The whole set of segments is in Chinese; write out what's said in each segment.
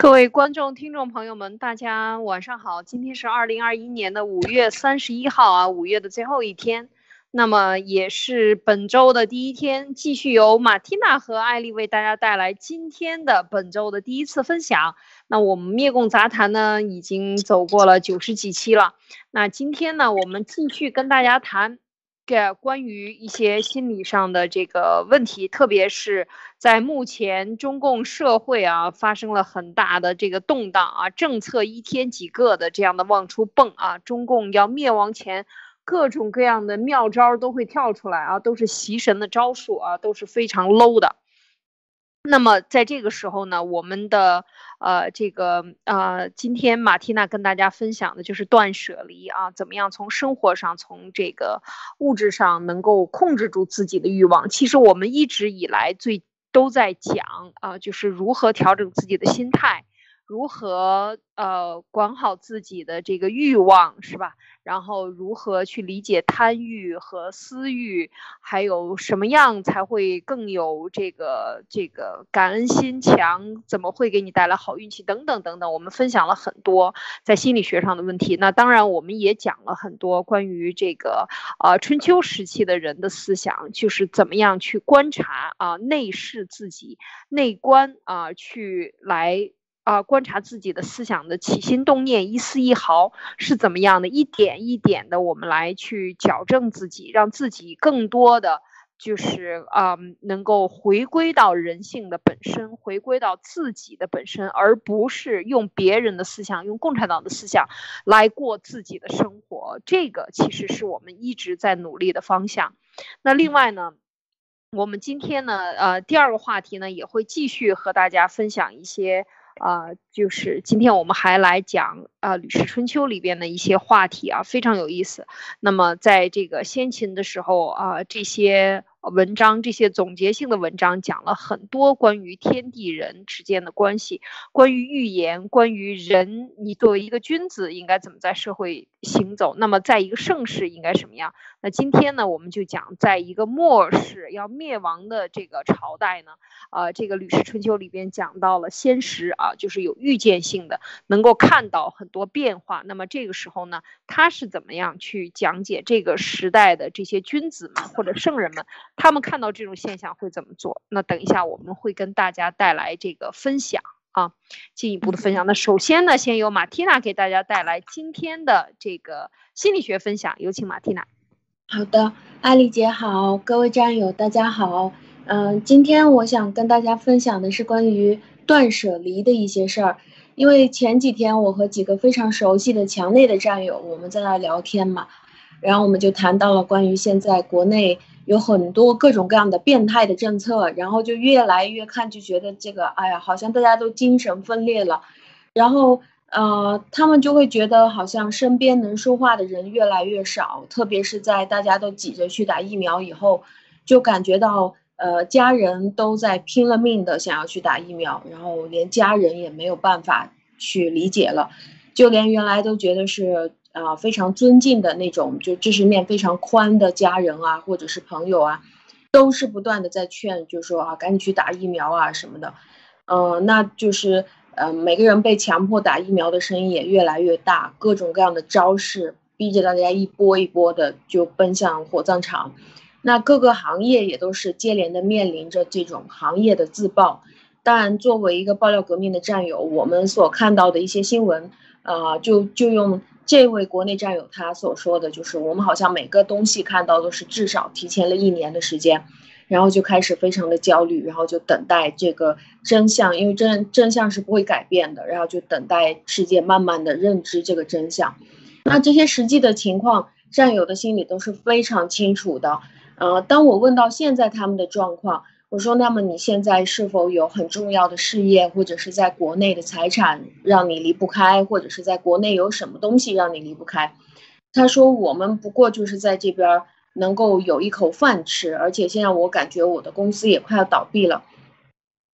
各位观众、听众朋友们，大家晚上好！今天是二零二一年的五月三十一号啊，五月的最后一天，那么也是本周的第一天，继续由马蒂娜和艾丽为大家带来今天的本周的第一次分享。那我们灭共杂谈呢，已经走过了九十几期了，那今天呢，我们继续跟大家谈。这关于一些心理上的这个问题，特别是在目前中共社会啊发生了很大的这个动荡啊，政策一天几个的这样的往出蹦啊，中共要灭亡前，各种各样的妙招都会跳出来啊，都是习神的招数啊，都是非常 low 的。那么在这个时候呢，我们的呃这个呃，今天马蒂娜跟大家分享的就是断舍离啊，怎么样从生活上从这个物质上能够控制住自己的欲望。其实我们一直以来最都在讲啊，就是如何调整自己的心态。如何呃管好自己的这个欲望是吧？然后如何去理解贪欲和私欲，还有什么样才会更有这个这个感恩心强？怎么会给你带来好运气？等等等等，我们分享了很多在心理学上的问题。那当然，我们也讲了很多关于这个呃春秋时期的人的思想，就是怎么样去观察啊内视自己内观啊去来。啊，观察自己的思想的起心动念，一丝一毫是怎么样的，一点一点的，我们来去矫正自己，让自己更多的就是啊，能够回归到人性的本身，回归到自己的本身，而不是用别人的思想，用共产党的思想来过自己的生活。这个其实是我们一直在努力的方向。那另外呢，我们今天呢，呃，第二个话题呢，也会继续和大家分享一些。啊，就是今天我们还来讲啊《吕氏春秋》里边的一些话题啊，非常有意思。那么在这个先秦的时候啊，这些。文章这些总结性的文章讲了很多关于天地人之间的关系，关于预言，关于人，你作为一个君子应该怎么在社会行走？那么在一个盛世应该什么样？那今天呢，我们就讲在一个末世要灭亡的这个朝代呢，啊，这个《吕氏春秋》里边讲到了先时啊，就是有预见性的，能够看到很多变化。那么这个时候呢，他是怎么样去讲解这个时代的这些君子们或者圣人们？他们看到这种现象会怎么做？那等一下我们会跟大家带来这个分享啊，进一步的分享。那首先呢，先由马蒂娜给大家带来今天的这个心理学分享，有请马蒂娜。好的，艾丽姐好，各位战友大家好。嗯，今天我想跟大家分享的是关于断舍离的一些事儿。因为前几天我和几个非常熟悉的墙内的战友，我们在那聊天嘛，然后我们就谈到了关于现在国内。有很多各种各样的变态的政策，然后就越来越看就觉得这个，哎呀，好像大家都精神分裂了，然后呃，他们就会觉得好像身边能说话的人越来越少，特别是在大家都挤着去打疫苗以后，就感觉到呃，家人都在拼了命的想要去打疫苗，然后连家人也没有办法去理解了，就连原来都觉得是。啊，非常尊敬的那种，就知识面非常宽的家人啊，或者是朋友啊，都是不断的在劝，就说啊，赶紧去打疫苗啊什么的。嗯，那就是，呃，每个人被强迫打疫苗的声音也越来越大，各种各样的招式逼着大家一波一波的就奔向火葬场。那各个行业也都是接连的面临着这种行业的自爆。当然，作为一个爆料革命的战友，我们所看到的一些新闻，啊，就就用。这位国内战友他所说的就是，我们好像每个东西看到都是至少提前了一年的时间，然后就开始非常的焦虑，然后就等待这个真相，因为真真相是不会改变的，然后就等待世界慢慢的认知这个真相。那这些实际的情况，战友的心里都是非常清楚的。呃，当我问到现在他们的状况。我说，那么你现在是否有很重要的事业，或者是在国内的财产让你离不开，或者是在国内有什么东西让你离不开？他说，我们不过就是在这边能够有一口饭吃，而且现在我感觉我的公司也快要倒闭了。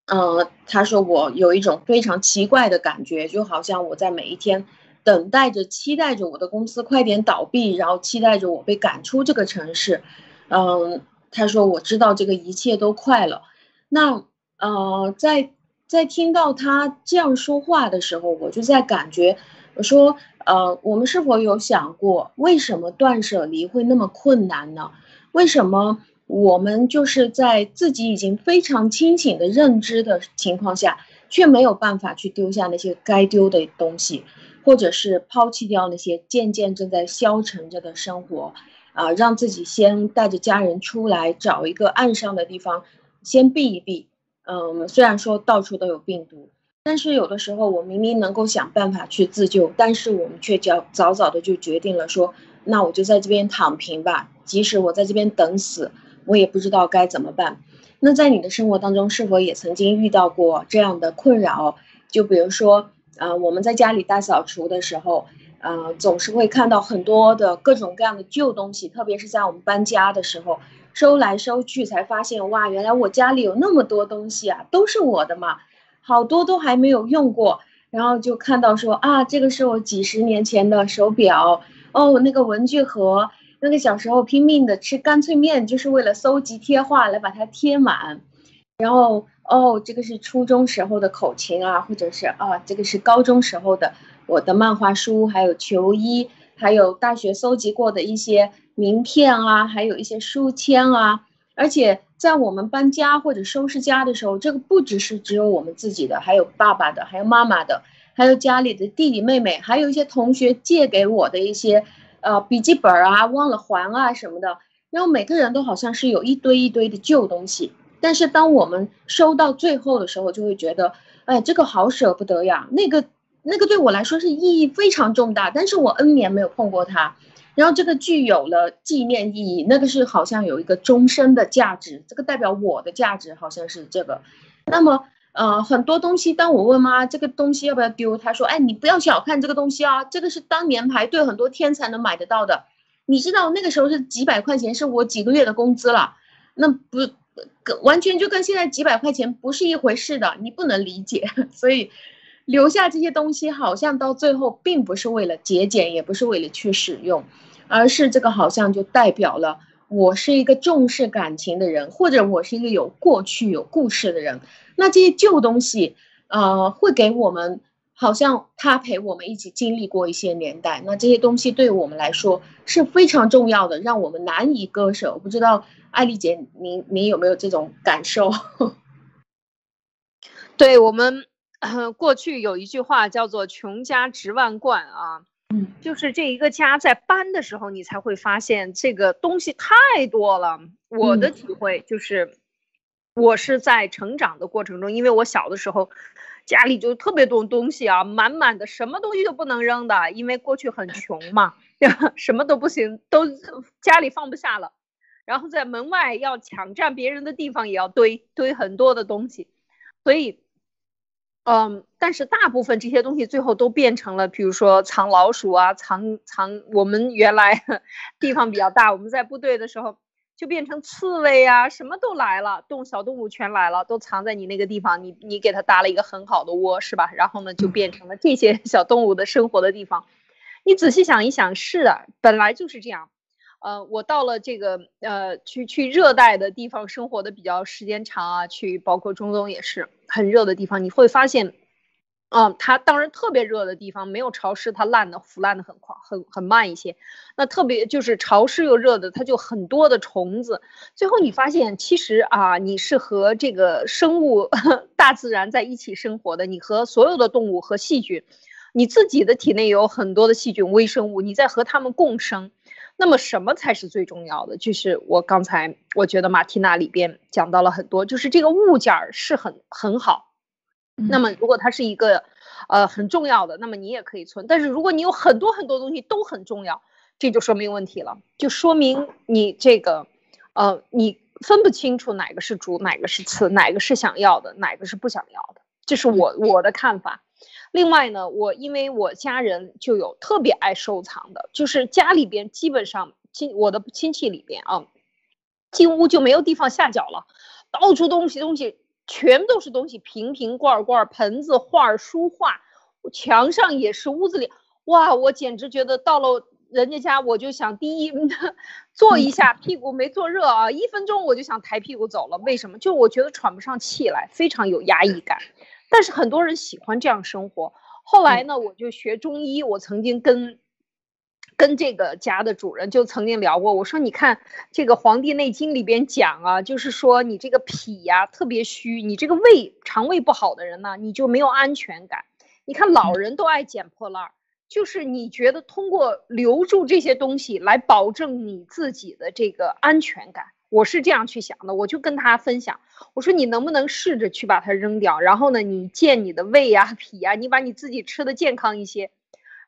嗯，他说我有一种非常奇怪的感觉，就好像我在每一天等待着、期待着我的公司快点倒闭，然后期待着我被赶出这个城市。嗯。他说：“我知道这个一切都快了。那呃，在在听到他这样说话的时候，我就在感觉，我说，呃，我们是否有想过，为什么断舍离会那么困难呢？为什么我们就是在自己已经非常清醒的认知的情况下，却没有办法去丢下那些该丢的东西，或者是抛弃掉那些渐渐正在消沉着的生活？啊，让自己先带着家人出来，找一个岸上的地方，先避一避。嗯，虽然说到处都有病毒，但是有的时候我明明能够想办法去自救，但是我们却早早早的就决定了说，那我就在这边躺平吧，即使我在这边等死，我也不知道该怎么办。那在你的生活当中，是否也曾经遇到过这样的困扰？就比如说，啊，我们在家里大扫除的时候。呃，总是会看到很多的各种各样的旧东西，特别是在我们搬家的时候，收来收去才发现，哇，原来我家里有那么多东西啊，都是我的嘛，好多都还没有用过。然后就看到说啊，这个是我几十年前的手表，哦，那个文具盒，那个小时候拼命的吃干脆面，就是为了搜集贴画来把它贴满。然后哦，这个是初中时候的口琴啊，或者是啊，这个是高中时候的。我的漫画书，还有球衣，还有大学搜集过的一些名片啊，还有一些书签啊。而且在我们搬家或者收拾家的时候，这个不只是只有我们自己的，还有爸爸的，还有妈妈的，还有家里的弟弟妹妹，还有一些同学借给我的一些呃笔记本啊，忘了还啊什么的。然后每个人都好像是有一堆一堆的旧东西，但是当我们收到最后的时候，就会觉得，哎，这个好舍不得呀，那个。那个对我来说是意义非常重大，但是我 N 年没有碰过它，然后这个具有了纪念意义，那个是好像有一个终身的价值，这个代表我的价值好像是这个。那么，呃，很多东西，当我问妈这个东西要不要丢，她说，哎，你不要小看这个东西啊，这个是当年排队很多天才能买得到的，你知道那个时候是几百块钱，是我几个月的工资了，那不，完全就跟现在几百块钱不是一回事的，你不能理解，所以。留下这些东西，好像到最后并不是为了节俭，也不是为了去使用，而是这个好像就代表了我是一个重视感情的人，或者我是一个有过去有故事的人。那这些旧东西，呃，会给我们好像他陪我们一起经历过一些年代。那这些东西对我们来说是非常重要的，让我们难以割舍。我不知道艾丽姐，您您有没有这种感受？对我们。过去有一句话叫做“穷家值万贯”啊，嗯，就是这一个家在搬的时候，你才会发现这个东西太多了。我的体会就是，我是在成长的过程中，因为我小的时候家里就特别多东西啊，满满的，什么东西都不能扔的，因为过去很穷嘛，什么都不行，都家里放不下了，然后在门外要抢占别人的地方，也要堆堆很多的东西，所以。嗯，但是大部分这些东西最后都变成了，比如说藏老鼠啊，藏藏我们原来 地方比较大，我们在部队的时候就变成刺猬啊，什么都来了，动小动物全来了，都藏在你那个地方，你你给它搭了一个很好的窝，是吧？然后呢，就变成了这些 小动物的生活的地方。你仔细想一想，是的，本来就是这样。呃，我到了这个呃，去去热带的地方生活的比较时间长啊，去包括中东也是很热的地方，你会发现，嗯，它当然特别热的地方没有潮湿，它烂的腐烂的很快，很很慢一些。那特别就是潮湿又热的，它就很多的虫子。最后你发现，其实啊，你是和这个生物 大自然在一起生活的，你和所有的动物和细菌，你自己的体内有很多的细菌微生物，你在和它们共生。那么什么才是最重要的？就是我刚才我觉得马蒂娜里边讲到了很多，就是这个物件儿是很很好。那么如果它是一个呃很重要的，那么你也可以存。但是如果你有很多很多东西都很重要，这就说明问题了，就说明你这个呃你分不清楚哪个是主，哪个是次，哪个是想要的，哪个是不想要的。这是我我的看法。另外呢，我因为我家人就有特别爱收藏的，就是家里边基本上亲我的亲戚里边啊，进屋就没有地方下脚了，到处东西东西全都是东西，瓶瓶罐罐、盆子、画、书画，墙上也是，屋子里哇，我简直觉得到了人家家，我就想第一 坐一下，屁股没坐热啊，一分钟我就想抬屁股走了。为什么？就我觉得喘不上气来，非常有压抑感。但是很多人喜欢这样生活。后来呢，我就学中医，我曾经跟。跟这个家的主人就曾经聊过，我说你看这个《黄帝内经》里边讲啊，就是说你这个脾呀特别虚，你这个胃肠胃不好的人呢，你就没有安全感。你看老人都爱捡破烂儿，就是你觉得通过留住这些东西来保证你自己的这个安全感，我是这样去想的。我就跟他分享，我说你能不能试着去把它扔掉，然后呢，你健你的胃呀、脾呀，你把你自己吃的健康一些。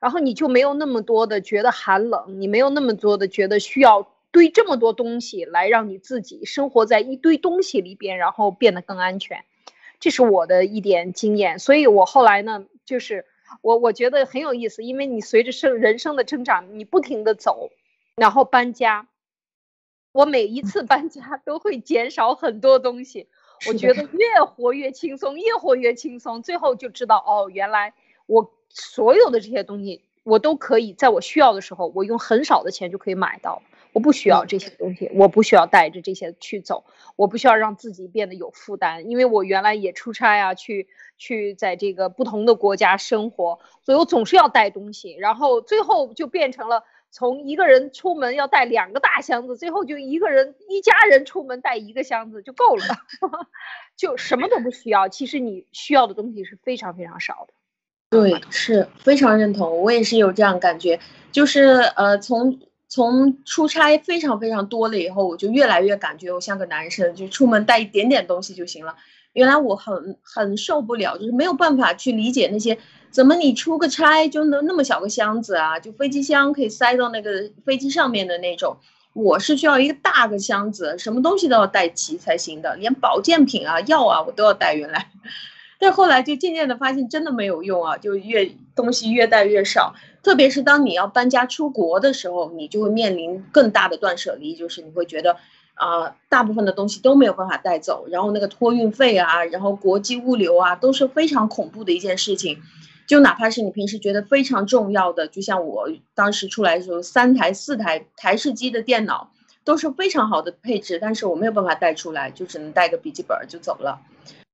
然后你就没有那么多的觉得寒冷，你没有那么多的觉得需要堆这么多东西来让你自己生活在一堆东西里边，然后变得更安全。这是我的一点经验，所以我后来呢，就是我我觉得很有意思，因为你随着生人生的增长，你不停的走，然后搬家，我每一次搬家都会减少很多东西，我觉得越活越轻松，越活越轻松，最后就知道哦，原来我。所有的这些东西，我都可以在我需要的时候，我用很少的钱就可以买到。我不需要这些东西，我不需要带着这些去走，我不需要让自己变得有负担，因为我原来也出差啊，去去在这个不同的国家生活，所以我总是要带东西，然后最后就变成了从一个人出门要带两个大箱子，最后就一个人一家人出门带一个箱子就够了，就什么都不需要。其实你需要的东西是非常非常少的。对，是非常认同，我也是有这样感觉，就是呃，从从出差非常非常多了以后，我就越来越感觉我像个男生，就出门带一点点东西就行了。原来我很很受不了，就是没有办法去理解那些怎么你出个差就能那么小个箱子啊，就飞机箱可以塞到那个飞机上面的那种，我是需要一个大个箱子，什么东西都要带齐才行的，连保健品啊、药啊我都要带。原来。但后来就渐渐的发现，真的没有用啊！就越东西越带越少，特别是当你要搬家出国的时候，你就会面临更大的断舍离，就是你会觉得，啊，大部分的东西都没有办法带走，然后那个托运费啊，然后国际物流啊，都是非常恐怖的一件事情。就哪怕是你平时觉得非常重要的，就像我当时出来的时候，三台、四台台式机的电脑都是非常好的配置，但是我没有办法带出来，就只能带个笔记本就走了。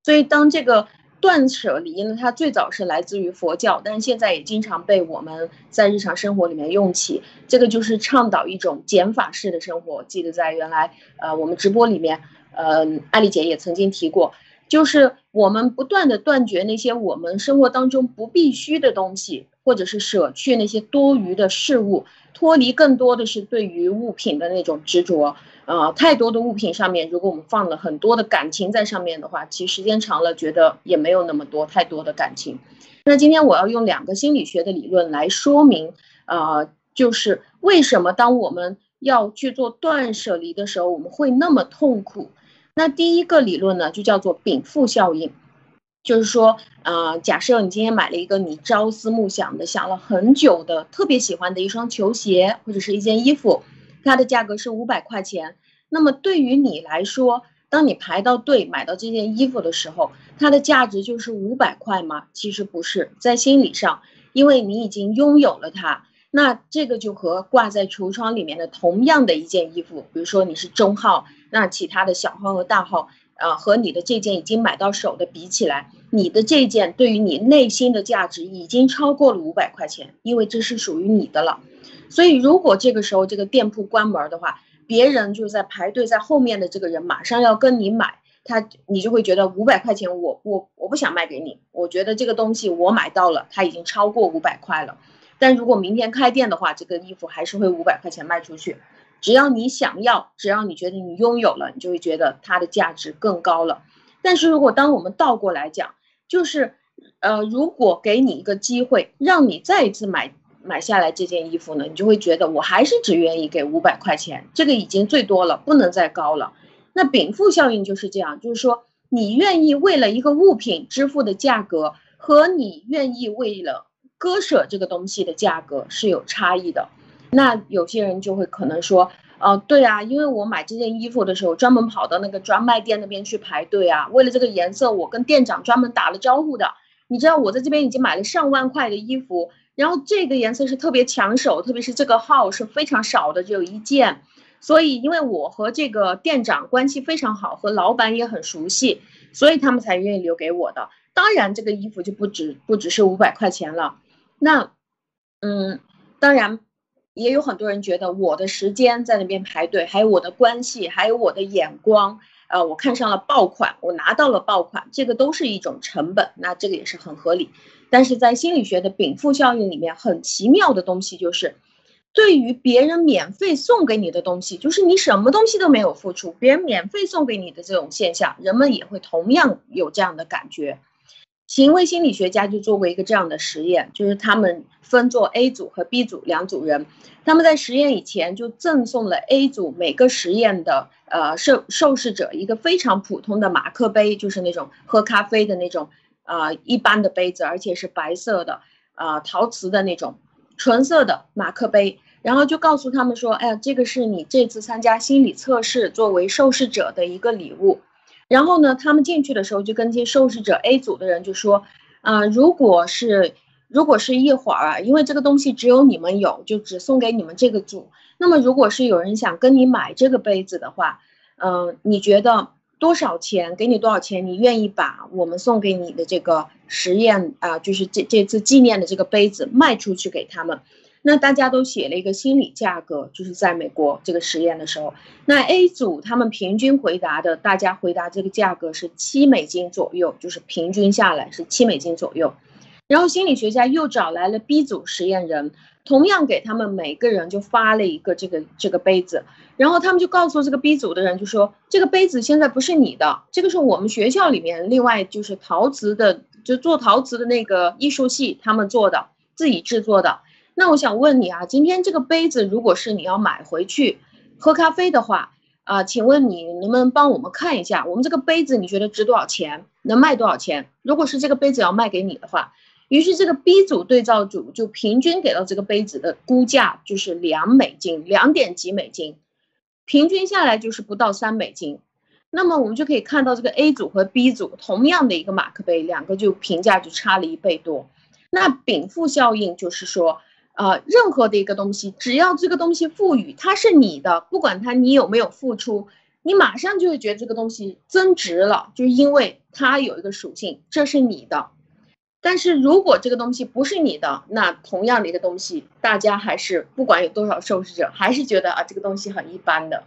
所以当这个。断舍离呢，它最早是来自于佛教，但是现在也经常被我们在日常生活里面用起。这个就是倡导一种减法式的生活。记得在原来呃我们直播里面，呃艾丽姐也曾经提过，就是我们不断的断绝那些我们生活当中不必须的东西，或者是舍去那些多余的事物，脱离更多的是对于物品的那种执着。呃，太多的物品上面，如果我们放了很多的感情在上面的话，其实时间长了，觉得也没有那么多太多的感情。那今天我要用两个心理学的理论来说明，呃，就是为什么当我们要去做断舍离的时候，我们会那么痛苦。那第一个理论呢，就叫做禀赋效应，就是说，啊，假设你今天买了一个你朝思暮想的、想了很久的、特别喜欢的一双球鞋或者是一件衣服。它的价格是五百块钱，那么对于你来说，当你排到队买到这件衣服的时候，它的价值就是五百块吗？其实不是，在心理上，因为你已经拥有了它，那这个就和挂在橱窗里面的同样的一件衣服，比如说你是中号，那其他的小号和大号，啊，和你的这件已经买到手的比起来，你的这件对于你内心的价值已经超过了五百块钱，因为这是属于你的了。所以，如果这个时候这个店铺关门的话，别人就在排队在后面的这个人马上要跟你买，他你就会觉得五百块钱我我我不想卖给你，我觉得这个东西我买到了，它已经超过五百块了。但如果明天开店的话，这个衣服还是会五百块钱卖出去。只要你想要，只要你觉得你拥有了，你就会觉得它的价值更高了。但是如果当我们倒过来讲，就是呃，如果给你一个机会，让你再一次买。买下来这件衣服呢，你就会觉得我还是只愿意给五百块钱，这个已经最多了，不能再高了。那禀赋效应就是这样，就是说你愿意为了一个物品支付的价格，和你愿意为了割舍这个东西的价格是有差异的。那有些人就会可能说，哦，对啊，因为我买这件衣服的时候，专门跑到那个专卖店那边去排队啊，为了这个颜色，我跟店长专门打了招呼的。你知道我在这边已经买了上万块的衣服。然后这个颜色是特别抢手，特别是这个号是非常少的，只有一件，所以因为我和这个店长关系非常好，和老板也很熟悉，所以他们才愿意留给我的。当然这个衣服就不止不只是五百块钱了。那，嗯，当然也有很多人觉得我的时间在那边排队，还有我的关系，还有我的眼光，呃，我看上了爆款，我拿到了爆款，这个都是一种成本，那这个也是很合理。但是在心理学的禀赋效应里面，很奇妙的东西就是，对于别人免费送给你的东西，就是你什么东西都没有付出，别人免费送给你的这种现象，人们也会同样有这样的感觉。行为心理学家就做过一个这样的实验，就是他们分做 A 组和 B 组两组人，他们在实验以前就赠送了 A 组每个实验的呃受受试者一个非常普通的马克杯，就是那种喝咖啡的那种。啊，一般的杯子，而且是白色的，啊，陶瓷的那种纯色的马克杯，然后就告诉他们说，哎呀，这个是你这次参加心理测试作为受试者的一个礼物。然后呢，他们进去的时候就跟这些受试者 A 组的人就说，啊，如果是如果是一会儿，因为这个东西只有你们有，就只送给你们这个组。那么如果是有人想跟你买这个杯子的话，嗯，你觉得？多少钱？给你多少钱？你愿意把我们送给你的这个实验啊，就是这这次纪念的这个杯子卖出去给他们？那大家都写了一个心理价格，就是在美国这个实验的时候，那 A 组他们平均回答的，大家回答这个价格是七美金左右，就是平均下来是七美金左右。然后心理学家又找来了 B 组实验人。同样给他们每个人就发了一个这个这个杯子，然后他们就告诉这个 B 组的人，就说这个杯子现在不是你的，这个是我们学校里面另外就是陶瓷的，就做陶瓷的那个艺术系他们做的，自己制作的。那我想问你啊，今天这个杯子如果是你要买回去喝咖啡的话，啊，请问你能不能帮我们看一下，我们这个杯子你觉得值多少钱，能卖多少钱？如果是这个杯子要卖给你的话。于是这个 B 组对照组就平均给到这个杯子的估价就是两美金，两点几美金，平均下来就是不到三美金。那么我们就可以看到这个 A 组和 B 组同样的一个马克杯，两个就评价就差了一倍多。那禀赋效应就是说，呃，任何的一个东西，只要这个东西赋予它是你的，不管它你有没有付出，你马上就会觉得这个东西增值了，就因为它有一个属性，这是你的。但是如果这个东西不是你的，那同样的一个东西，大家还是不管有多少受试者，还是觉得啊这个东西很一般的。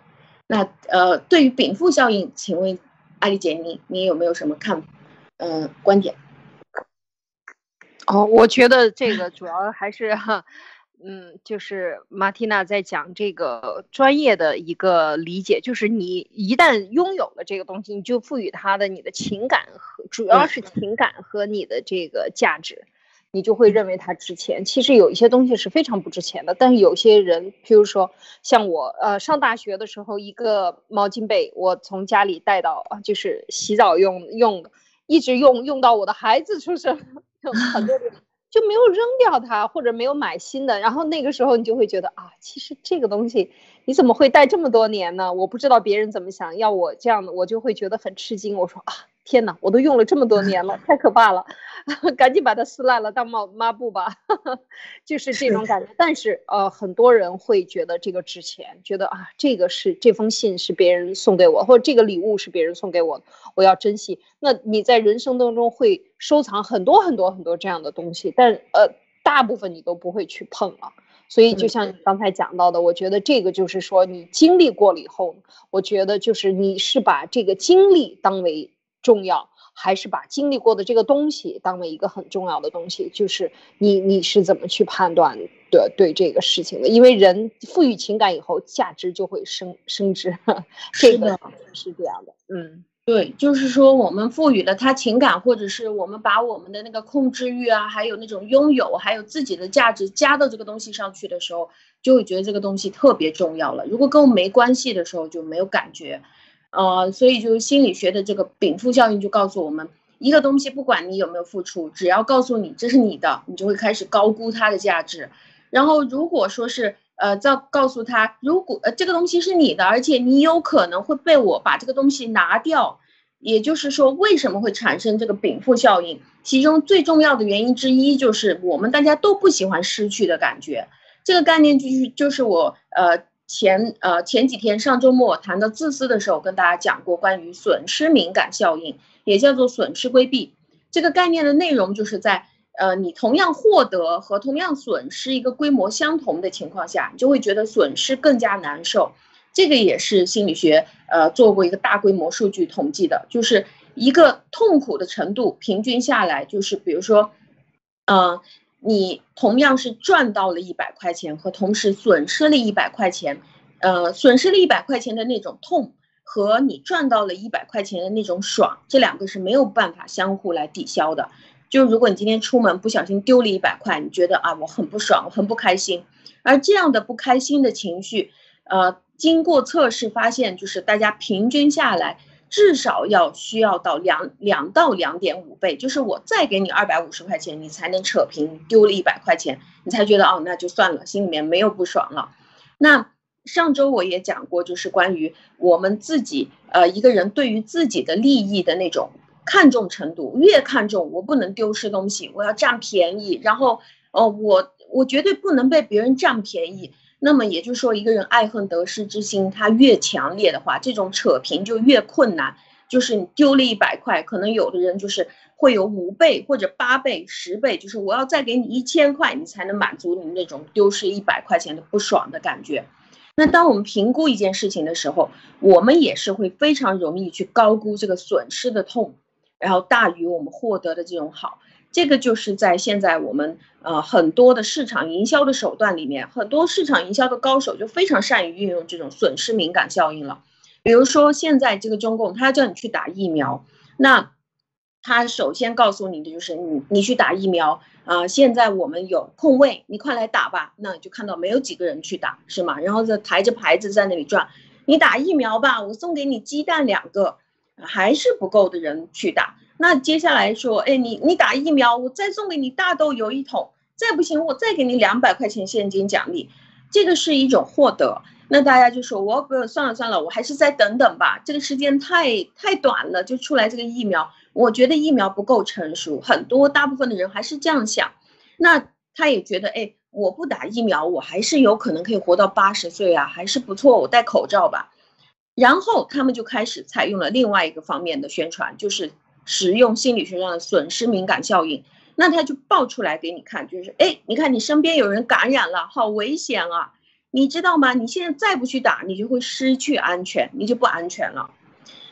那呃，对于禀赋效应，请问艾丽姐，你你有没有什么看，嗯，观点？哦，我觉得这个主要还是哈。嗯，就是马蒂娜在讲这个专业的一个理解，就是你一旦拥有了这个东西，你就赋予它的你的情感和主要是情感和你的这个价值，你就会认为它值钱。其实有一些东西是非常不值钱的，但是有些人，譬如说像我，呃，上大学的时候，一个毛巾被我从家里带到，就是洗澡用用的，一直用用到我的孩子出生，很多人就没有扔掉它，或者没有买新的，然后那个时候你就会觉得啊，其实这个东西你怎么会戴这么多年呢？我不知道别人怎么想，要我这样的，我就会觉得很吃惊。我说啊。天哪，我都用了这么多年了，太可怕了，赶紧把它撕烂了当抹抹布吧，就是这种感觉。但是呃，很多人会觉得这个值钱，觉得啊，这个是这封信是别人送给我，或者这个礼物是别人送给我，我要珍惜。那你在人生当中会收藏很多很多很多这样的东西，但呃，大部分你都不会去碰了。所以就像你刚才讲到的，我觉得这个就是说你经历过了以后，我觉得就是你是把这个经历当为。重要还是把经历过的这个东西当为一个很重要的东西，就是你你是怎么去判断的对这个事情的？因为人赋予情感以后，价值就会升升值，这个是这样的。嗯，对，就是说我们赋予了他情感，或者是我们把我们的那个控制欲啊，还有那种拥有，还有自己的价值加到这个东西上去的时候，就会觉得这个东西特别重要了。如果跟我们没关系的时候，就没有感觉。呃，所以就是心理学的这个禀赋效应就告诉我们，一个东西不管你有没有付出，只要告诉你这是你的，你就会开始高估它的价值。然后如果说是呃再告诉他，如果呃这个东西是你的，而且你有可能会被我把这个东西拿掉，也就是说为什么会产生这个禀赋效应？其中最重要的原因之一就是我们大家都不喜欢失去的感觉。这个概念就是就是我呃。前呃前几天上周末谈到自私的时候，跟大家讲过关于损失敏感效应，也叫做损失规避。这个概念的内容就是在呃你同样获得和同样损失一个规模相同的情况下，你就会觉得损失更加难受。这个也是心理学呃做过一个大规模数据统计的，就是一个痛苦的程度平均下来，就是比如说，嗯，你同样是赚到了一百块钱和同时损失了一百块钱，呃，损失了一百块钱的那种痛和你赚到了一百块钱的那种爽，这两个是没有办法相互来抵消的。就如果你今天出门不小心丢了一百块，你觉得啊我很不爽，我很不开心，而这样的不开心的情绪，呃。经过测试发现，就是大家平均下来至少要需要到两两到两点五倍，就是我再给你二百五十块钱，你才能扯平丢了一百块钱，你才觉得哦那就算了，心里面没有不爽了。那上周我也讲过，就是关于我们自己呃一个人对于自己的利益的那种看重程度，越看重我不能丢失东西，我要占便宜，然后哦我我绝对不能被别人占便宜。那么也就是说，一个人爱恨得失之心他越强烈的话，这种扯平就越困难。就是你丢了一百块，可能有的人就是会有五倍或者八倍、十倍，就是我要再给你一千块，你才能满足你那种丢失一百块钱的不爽的感觉。那当我们评估一件事情的时候，我们也是会非常容易去高估这个损失的痛，然后大于我们获得的这种好。这个就是在现在我们呃很多的市场营销的手段里面，很多市场营销的高手就非常善于运用这种损失敏感效应了。比如说现在这个中共，他叫你去打疫苗，那他首先告诉你的就是你你去打疫苗啊，现在我们有空位，你快来打吧。那就看到没有几个人去打，是吗？然后再抬着牌子在那里转，你打疫苗吧，我送给你鸡蛋两个，还是不够的人去打。那接下来说，哎，你你打疫苗，我再送给你大豆油一桶，再不行我再给你两百块钱现金奖励，这个是一种获得。那大家就说，我不算了算了，我还是再等等吧，这个时间太太短了，就出来这个疫苗，我觉得疫苗不够成熟，很多大部分的人还是这样想。那他也觉得，哎，我不打疫苗，我还是有可能可以活到八十岁啊，还是不错，我戴口罩吧。然后他们就开始采用了另外一个方面的宣传，就是。使用心理学上的损失敏感效应，那他就爆出来给你看，就是哎，你看你身边有人感染了，好危险啊！你知道吗？你现在再不去打，你就会失去安全，你就不安全了。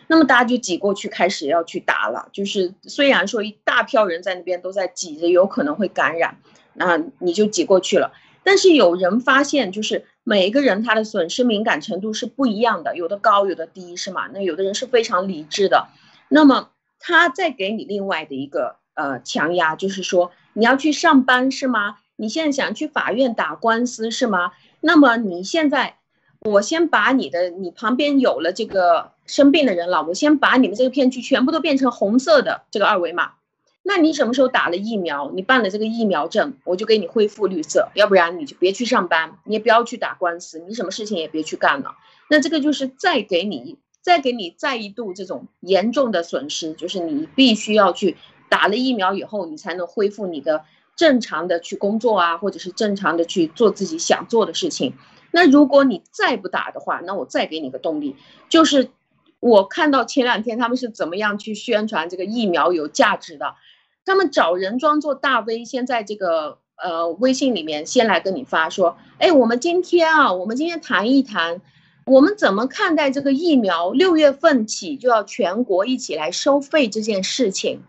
那么大家就挤过去，开始要去打了。就是虽然说一大票人在那边都在挤着，有可能会感染，那你就挤过去了。但是有人发现，就是每一个人他的损失敏感程度是不一样的，有的高，有的低，是吗？那有的人是非常理智的，那么。他再给你另外的一个呃强压，就是说你要去上班是吗？你现在想去法院打官司是吗？那么你现在，我先把你的你旁边有了这个生病的人了，我先把你们这个片区全部都变成红色的这个二维码。那你什么时候打了疫苗？你办了这个疫苗证，我就给你恢复绿色，要不然你就别去上班，你也不要去打官司，你什么事情也别去干了。那这个就是再给你。再给你再一度这种严重的损失，就是你必须要去打了疫苗以后，你才能恢复你的正常的去工作啊，或者是正常的去做自己想做的事情。那如果你再不打的话，那我再给你个动力，就是我看到前两天他们是怎么样去宣传这个疫苗有价值的，他们找人装作大 V，先在这个呃微信里面先来跟你发说，哎，我们今天啊，我们今天谈一谈。我们怎么看待这个疫苗六月份起就要全国一起来收费这件事情？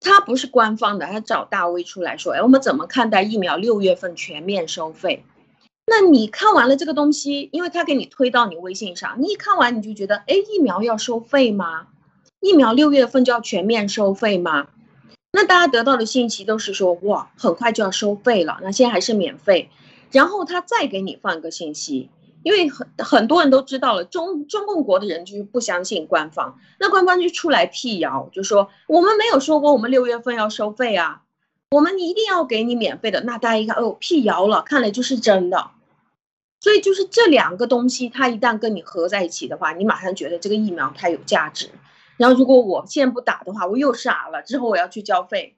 它不是官方的，他找大 V 出来说：“哎，我们怎么看待疫苗六月份全面收费？”那你看完了这个东西，因为他给你推到你微信上，你一看完你就觉得：“哎，疫苗要收费吗？疫苗六月份就要全面收费吗？”那大家得到的信息都是说：“哇，很快就要收费了。”那现在还是免费，然后他再给你放一个信息。因为很很多人都知道了，中中共国的人就是不相信官方，那官方就出来辟谣，就说我们没有说过我们六月份要收费啊，我们一定要给你免费的。那大家一看，哦，辟谣了，看来就是真的。所以就是这两个东西，它一旦跟你合在一起的话，你马上觉得这个疫苗它有价值。然后如果我现在不打的话，我又傻了，之后我要去交费。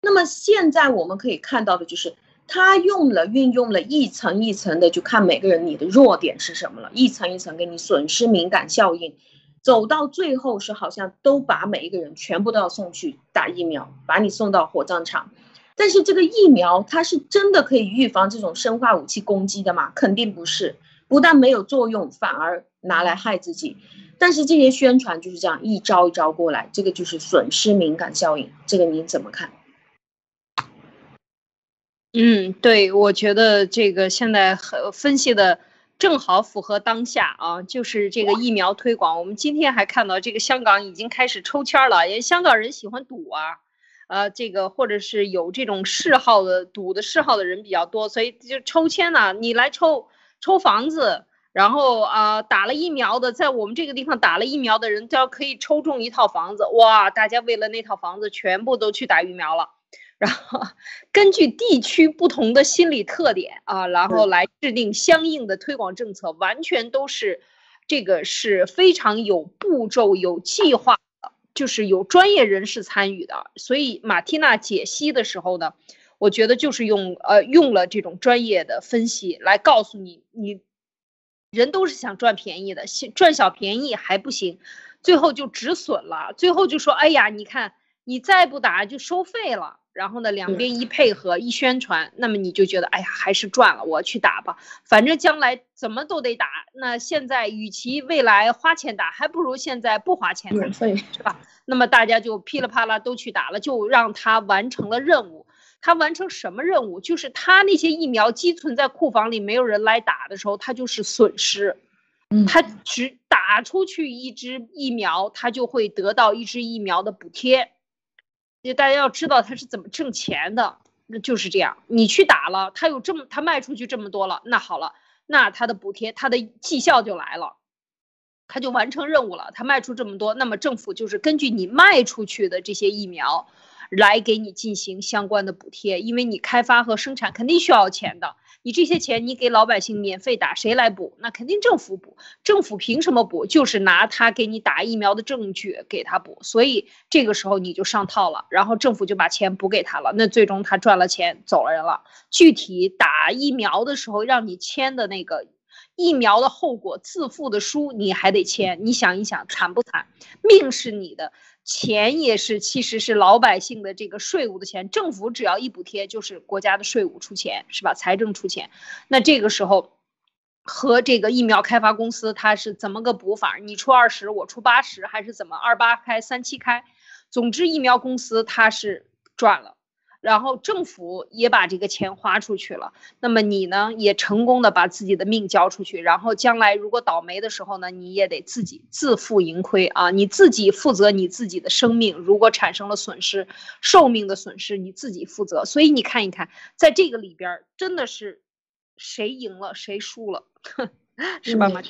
那么现在我们可以看到的就是。他用了运用了一层一层的，就看每个人你的弱点是什么了，一层一层给你损失敏感效应，走到最后是好像都把每一个人全部都要送去打疫苗，把你送到火葬场。但是这个疫苗它是真的可以预防这种生化武器攻击的吗？肯定不是，不但没有作用，反而拿来害自己。但是这些宣传就是这样一招一招过来，这个就是损失敏感效应。这个你怎么看？嗯，对，我觉得这个现在很分析的正好符合当下啊，就是这个疫苗推广。我们今天还看到这个香港已经开始抽签了，因为香港人喜欢赌啊。呃，这个或者是有这种嗜好的赌的嗜好的人比较多，所以就抽签呢，你来抽抽房子，然后啊打了疫苗的，在我们这个地方打了疫苗的人，都要可以抽中一套房子，哇！大家为了那套房子，全部都去打疫苗了。然后根据地区不同的心理特点啊，然后来制定相应的推广政策，完全都是这个是非常有步骤、有计划。就是有专业人士参与的，所以马蒂娜解析的时候呢，我觉得就是用呃用了这种专业的分析来告诉你，你人都是想赚便宜的，赚小便宜还不行，最后就止损了，最后就说，哎呀，你看你再不打就收费了。然后呢，两边一配合一宣传，那么你就觉得，哎呀，还是赚了，我去打吧，反正将来怎么都得打。那现在与其未来花钱打，还不如现在不花钱免费，是吧？那么大家就噼里啪啦都去打了，就让他完成了任务。他完成什么任务？就是他那些疫苗积存在库房里，没有人来打的时候，他就是损失。他只打出去一支疫苗，他就会得到一支疫苗的补贴。就大家要知道他是怎么挣钱的，那就是这样。你去打了，他有这么他卖出去这么多了，那好了，那他的补贴，他的绩效就来了，他就完成任务了。他卖出这么多，那么政府就是根据你卖出去的这些疫苗，来给你进行相关的补贴，因为你开发和生产肯定需要钱的。你这些钱你给老百姓免费打，谁来补？那肯定政府补。政府凭什么补？就是拿他给你打疫苗的证据给他补。所以这个时候你就上套了，然后政府就把钱补给他了。那最终他赚了钱走了人了。具体打疫苗的时候让你签的那个疫苗的后果自负的书，你还得签。你想一想，惨不惨？命是你的。钱也是，其实是老百姓的这个税务的钱，政府只要一补贴，就是国家的税务出钱，是吧？财政出钱，那这个时候和这个疫苗开发公司他是怎么个补法？你出二十，我出八十，还是怎么二八开三七开？总之，疫苗公司他是赚了。然后政府也把这个钱花出去了，那么你呢也成功的把自己的命交出去，然后将来如果倒霉的时候呢，你也得自己自负盈亏啊，你自己负责你自己的生命，如果产生了损失，寿命的损失你自己负责。所以你看一看，在这个里边真的是谁赢了谁输了，是吧？马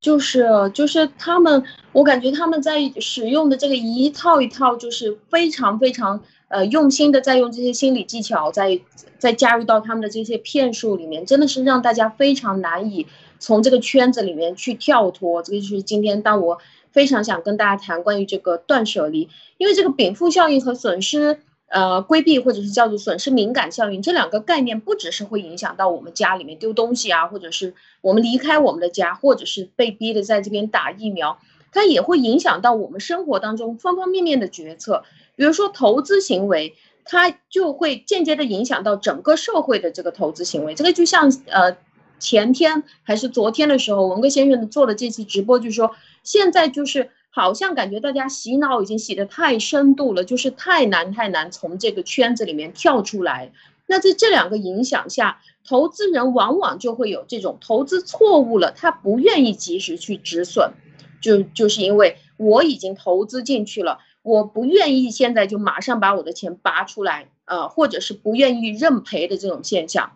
就是就是他们，我感觉他们在使用的这个一套一套，就是非常非常。呃，用心的在用这些心理技巧，在在加入到他们的这些骗术里面，真的是让大家非常难以从这个圈子里面去跳脱。这个就是今天当我非常想跟大家谈关于这个断舍离，因为这个禀赋效应和损失呃规避，或者是叫做损失敏感效应这两个概念，不只是会影响到我们家里面丢东西啊，或者是我们离开我们的家，或者是被逼的在这边打疫苗，它也会影响到我们生活当中方方面面的决策。比如说投资行为，它就会间接的影响到整个社会的这个投资行为。这个就像呃前天还是昨天的时候，文哥先生做的这期直播，就说现在就是好像感觉大家洗脑已经洗的太深度了，就是太难太难从这个圈子里面跳出来。那在这两个影响下，投资人往往就会有这种投资错误了，他不愿意及时去止损，就就是因为我已经投资进去了。我不愿意现在就马上把我的钱拔出来，呃，或者是不愿意认赔的这种现象。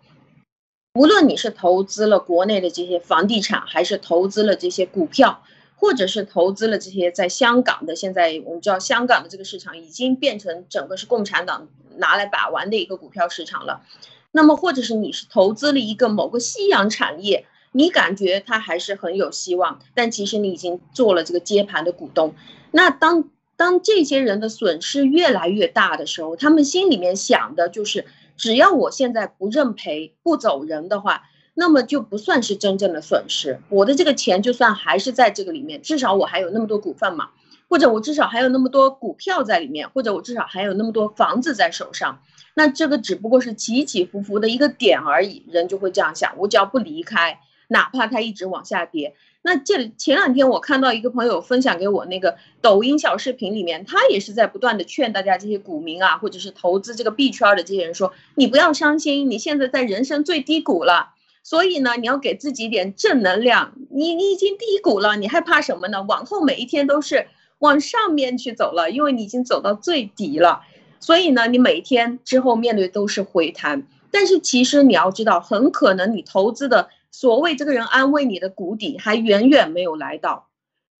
无论你是投资了国内的这些房地产，还是投资了这些股票，或者是投资了这些在香港的，现在我们知道香港的这个市场已经变成整个是共产党拿来把玩的一个股票市场了。那么，或者是你是投资了一个某个夕阳产业，你感觉它还是很有希望，但其实你已经做了这个接盘的股东。那当当这些人的损失越来越大的时候，他们心里面想的就是，只要我现在不认赔、不走人的话，那么就不算是真正的损失。我的这个钱就算还是在这个里面，至少我还有那么多股份嘛，或者我至少还有那么多股票在里面，或者我至少还有那么多房子在手上。那这个只不过是起起伏伏的一个点而已，人就会这样想：我只要不离开，哪怕它一直往下跌。那这前两天我看到一个朋友分享给我那个抖音小视频里面，他也是在不断的劝大家这些股民啊，或者是投资这个币圈的这些人说：你不要伤心，你现在在人生最低谷了。所以呢，你要给自己一点正能量。你你已经低谷了，你害怕什么呢？往后每一天都是往上面去走了，因为你已经走到最底了。所以呢，你每一天之后面对都是回弹。但是其实你要知道，很可能你投资的所谓这个人安慰你的谷底还远远没有来到，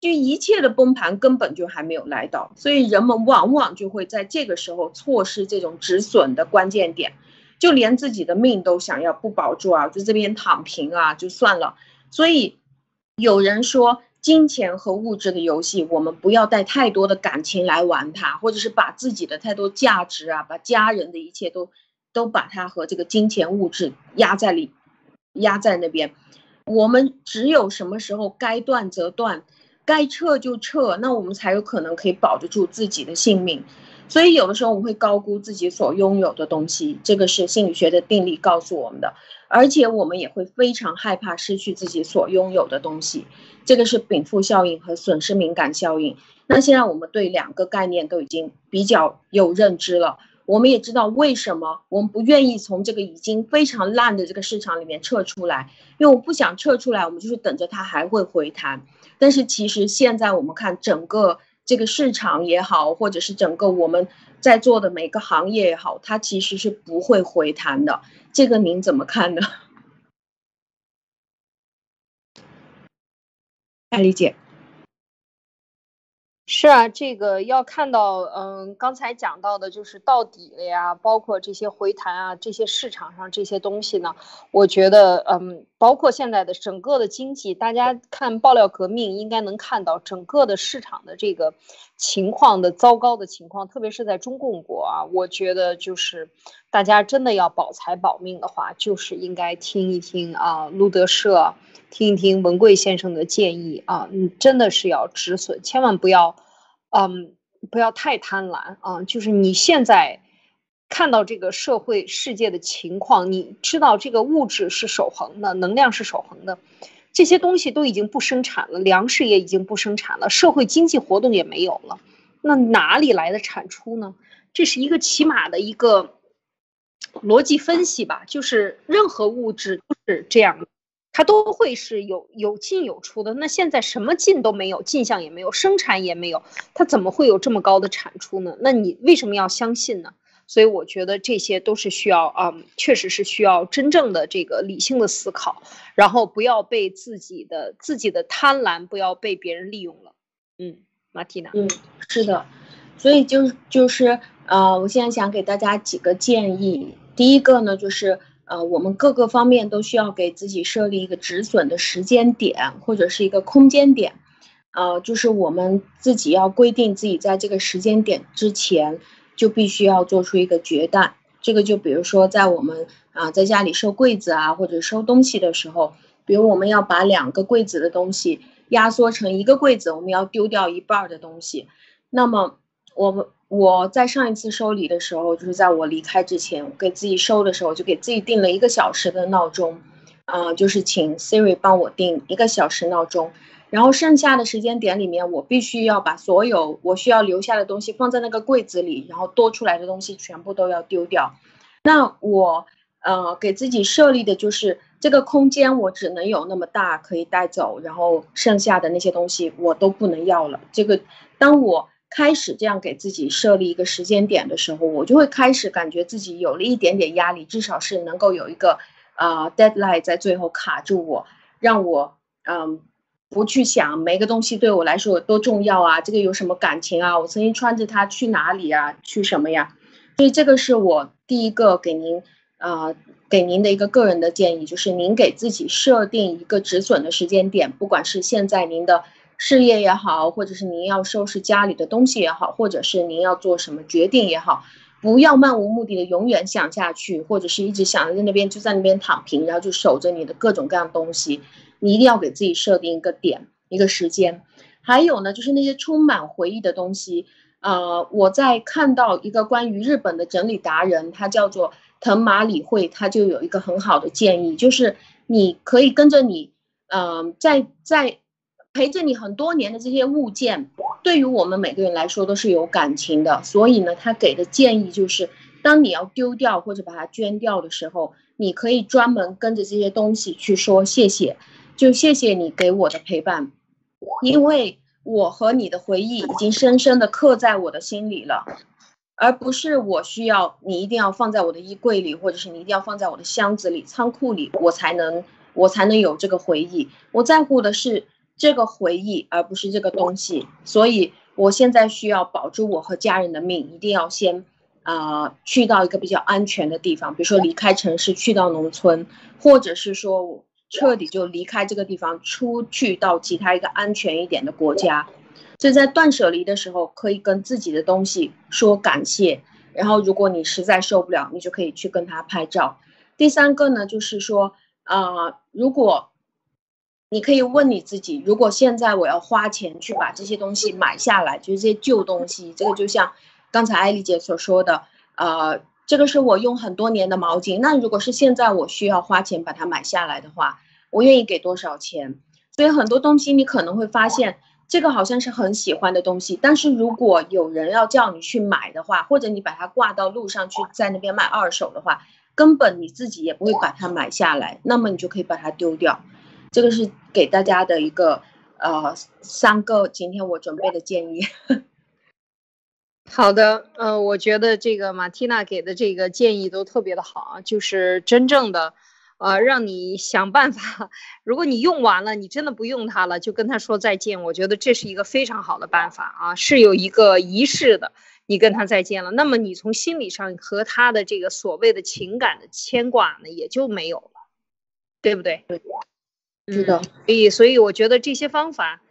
就一切的崩盘根本就还没有来到。所以人们往往就会在这个时候错失这种止损的关键点。就连自己的命都想要不保住啊，就这边躺平啊，就算了。所以有人说，金钱和物质的游戏，我们不要带太多的感情来玩它，或者是把自己的太多价值啊，把家人的一切都都把它和这个金钱物质压在里，压在那边。我们只有什么时候该断则断，该撤就撤，那我们才有可能可以保得住自己的性命。所以有的时候我们会高估自己所拥有的东西，这个是心理学的定律告诉我们的。而且我们也会非常害怕失去自己所拥有的东西，这个是禀赋效应和损失敏感效应。那现在我们对两个概念都已经比较有认知了，我们也知道为什么我们不愿意从这个已经非常烂的这个市场里面撤出来，因为我不想撤出来，我们就是等着它还会回弹。但是其实现在我们看整个。这个市场也好，或者是整个我们在做的每个行业也好，它其实是不会回弹的。这个您怎么看呢？爱丽姐。是啊，这个要看到，嗯，刚才讲到的就是到底了呀，包括这些回弹啊，这些市场上这些东西呢，我觉得，嗯，包括现在的整个的经济，大家看爆料革命应该能看到整个的市场的这个情况的糟糕的情况，特别是在中共国啊，我觉得就是大家真的要保财保命的话，就是应该听一听啊，路德社。听一听文贵先生的建议啊，你真的是要止损，千万不要，嗯，不要太贪婪啊。就是你现在看到这个社会世界的情况，你知道这个物质是守恒的，能量是守恒的，这些东西都已经不生产了，粮食也已经不生产了，社会经济活动也没有了，那哪里来的产出呢？这是一个起码的一个逻辑分析吧，就是任何物质都是这样的。它都会是有有进有出的，那现在什么进都没有，进项也没有，生产也没有，它怎么会有这么高的产出呢？那你为什么要相信呢？所以我觉得这些都是需要啊，确实是需要真正的这个理性的思考，然后不要被自己的自己的贪婪不要被别人利用了。嗯，马蒂娜，嗯，是的，所以就就是呃，我现在想给大家几个建议，第一个呢就是。呃，我们各个方面都需要给自己设立一个止损的时间点或者是一个空间点，呃，就是我们自己要规定自己在这个时间点之前就必须要做出一个决断。这个就比如说在我们啊在家里收柜子啊或者收东西的时候，比如我们要把两个柜子的东西压缩成一个柜子，我们要丢掉一半的东西，那么我们。我在上一次收礼的时候，就是在我离开之前，给自己收的时候，就给自己定了一个小时的闹钟，啊，就是请 Siri 帮我定一个小时闹钟，然后剩下的时间点里面，我必须要把所有我需要留下的东西放在那个柜子里，然后多出来的东西全部都要丢掉。那我呃给自己设立的就是这个空间，我只能有那么大可以带走，然后剩下的那些东西我都不能要了。这个当我。开始这样给自己设立一个时间点的时候，我就会开始感觉自己有了一点点压力，至少是能够有一个啊 deadline 在最后卡住我，让我嗯不去想每个东西对我来说有多重要啊，这个有什么感情啊，我曾经穿着它去哪里啊，去什么呀？所以这个是我第一个给您啊给您的一个个人的建议，就是您给自己设定一个止损的时间点，不管是现在您的。事业也好，或者是您要收拾家里的东西也好，或者是您要做什么决定也好，不要漫无目的的永远想下去，或者是一直想着在那边就在那边躺平，然后就守着你的各种各样东西。你一定要给自己设定一个点，一个时间。还有呢，就是那些充满回忆的东西。呃，我在看到一个关于日本的整理达人，他叫做藤马里会，他就有一个很好的建议，就是你可以跟着你，嗯，在在陪着你很多年的这些物件，对于我们每个人来说都是有感情的。所以呢，他给的建议就是，当你要丢掉或者把它捐掉的时候，你可以专门跟着这些东西去说谢谢，就谢谢你给我的陪伴，因为。我和你的回忆已经深深的刻在我的心里了，而不是我需要你一定要放在我的衣柜里，或者是你一定要放在我的箱子里、仓库里，我才能我才能有这个回忆。我在乎的是这个回忆，而不是这个东西。所以，我现在需要保住我和家人的命，一定要先啊去到一个比较安全的地方，比如说离开城市，去到农村，或者是说。彻底就离开这个地方，出去到其他一个安全一点的国家。所以在断舍离的时候，可以跟自己的东西说感谢。然后，如果你实在受不了，你就可以去跟他拍照。第三个呢，就是说，啊，如果你可以问你自己，如果现在我要花钱去把这些东西买下来，就是这些旧东西，这个就像刚才艾丽姐所说的，啊。这个是我用很多年的毛巾，那如果是现在我需要花钱把它买下来的话，我愿意给多少钱？所以很多东西你可能会发现，这个好像是很喜欢的东西，但是如果有人要叫你去买的话，或者你把它挂到路上去，在那边卖二手的话，根本你自己也不会把它买下来，那么你就可以把它丢掉。这个是给大家的一个呃三个今天我准备的建议。好的，呃，我觉得这个马蒂娜给的这个建议都特别的好啊，就是真正的，呃，让你想办法。如果你用完了，你真的不用它了，就跟他说再见。我觉得这是一个非常好的办法啊，是有一个仪式的。你跟他再见了，那么你从心理上和他的这个所谓的情感的牵挂呢，也就没有了，对不对？对，是的。所以，所以我觉得这些方法，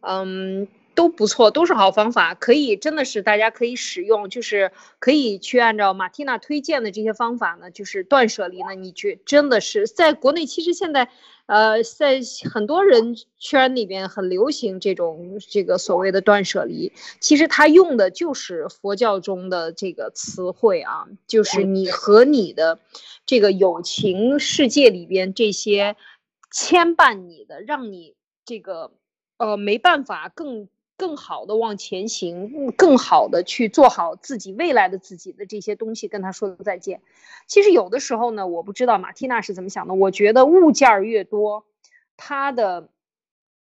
嗯。都不错，都是好方法，可以真的是大家可以使用，就是可以去按照马蒂娜推荐的这些方法呢，就是断舍离呢。你觉真的是在国内，其实现在，呃，在很多人圈里边很流行这种这个所谓的断舍离，其实他用的就是佛教中的这个词汇啊，就是你和你的这个友情世界里边这些牵绊你的，让你这个呃没办法更。更好的往前行，更好的去做好自己未来的自己的这些东西，跟他说再见。其实有的时候呢，我不知道马蒂娜是怎么想的。我觉得物件越多，它的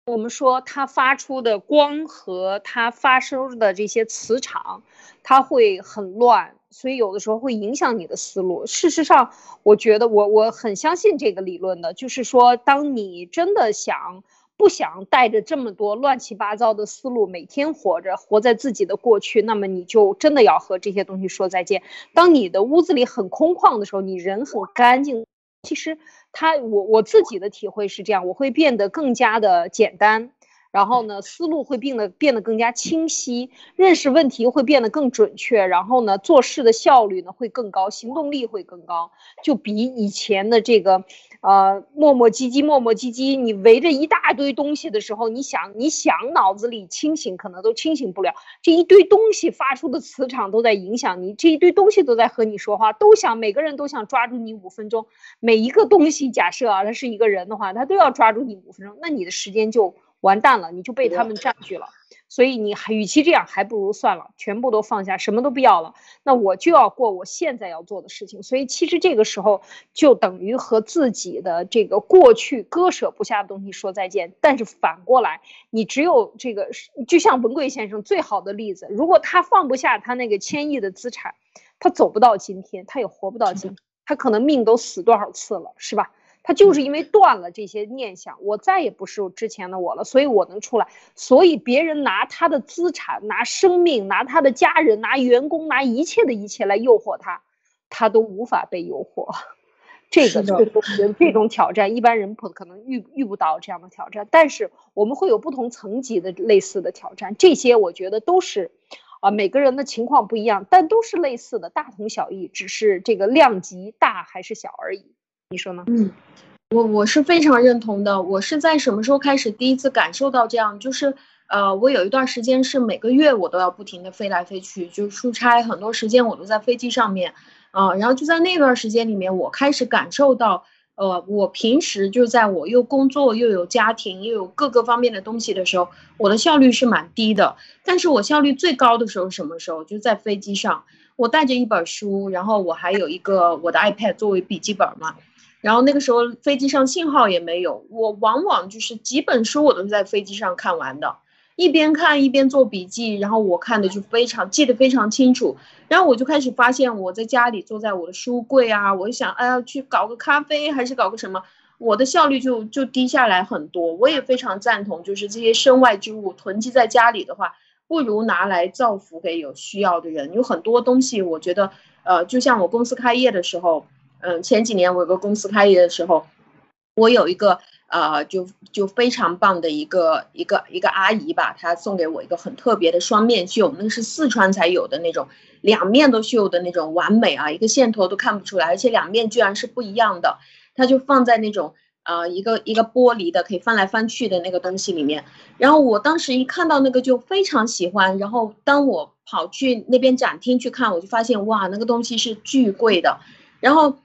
我们说它发出的光和它发生的这些磁场，它会很乱，所以有的时候会影响你的思路。事实上，我觉得我我很相信这个理论的，就是说，当你真的想。不想带着这么多乱七八糟的思路每天活着，活在自己的过去，那么你就真的要和这些东西说再见。当你的屋子里很空旷的时候，你人很干净，其实他我我自己的体会是这样，我会变得更加的简单。然后呢，思路会变得变得更加清晰，认识问题会变得更准确，然后呢，做事的效率呢会更高，行动力会更高，就比以前的这个，呃，磨磨唧唧，磨磨唧唧，你围着一大堆东西的时候，你想，你想脑子里清醒，可能都清醒不了，这一堆东西发出的磁场都在影响你，这一堆东西都在和你说话，都想每个人都想抓住你五分钟，每一个东西，假设啊，他是一个人的话，他都要抓住你五分钟，那你的时间就。完蛋了，你就被他们占据了，所以你还与其这样，还不如算了，全部都放下，什么都不要了。那我就要过我现在要做的事情。所以其实这个时候就等于和自己的这个过去割舍不下的东西说再见。但是反过来，你只有这个，就像文贵先生最好的例子，如果他放不下他那个千亿的资产，他走不到今天，他也活不到今，他可能命都死多少次了，是吧？他就是因为断了这些念想，我再也不是之前的我了，所以我能出来。所以别人拿他的资产、拿生命、拿他的家人、拿员工、拿一切的一切来诱惑他，他都无法被诱惑。这个就是这种挑战，一般人不可能遇遇不到这样的挑战。但是我们会有不同层级的类似的挑战，这些我觉得都是，啊，每个人的情况不一样，但都是类似的，大同小异，只是这个量级大还是小而已。你说呢？嗯，我我是非常认同的。我是在什么时候开始第一次感受到这样？就是呃，我有一段时间是每个月我都要不停的飞来飞去，就出差，很多时间我都在飞机上面啊。然后就在那段时间里面，我开始感受到。呃，我平时就在我又工作又有家庭又有各个方面的东西的时候，我的效率是蛮低的。但是我效率最高的时候什么时候？就在飞机上，我带着一本书，然后我还有一个我的 iPad 作为笔记本嘛。然后那个时候飞机上信号也没有，我往往就是几本书我都是在飞机上看完的。一边看一边做笔记，然后我看的就非常记得非常清楚，然后我就开始发现我在家里坐在我的书柜啊，我想，哎呀，去搞个咖啡还是搞个什么，我的效率就就低下来很多。我也非常赞同，就是这些身外之物囤积在家里的话，不如拿来造福给有需要的人。有很多东西，我觉得，呃，就像我公司开业的时候，嗯，前几年我有个公司开业的时候，我有一个。呃，就就非常棒的一个一个一个阿姨吧，她送给我一个很特别的双面绣，那个是四川才有的那种，两面都绣的那种完美啊，一个线头都看不出来，而且两面居然是不一样的，它就放在那种呃一个一个玻璃的可以翻来翻去的那个东西里面，然后我当时一看到那个就非常喜欢，然后当我跑去那边展厅去看，我就发现哇，那个东西是巨贵的，然后。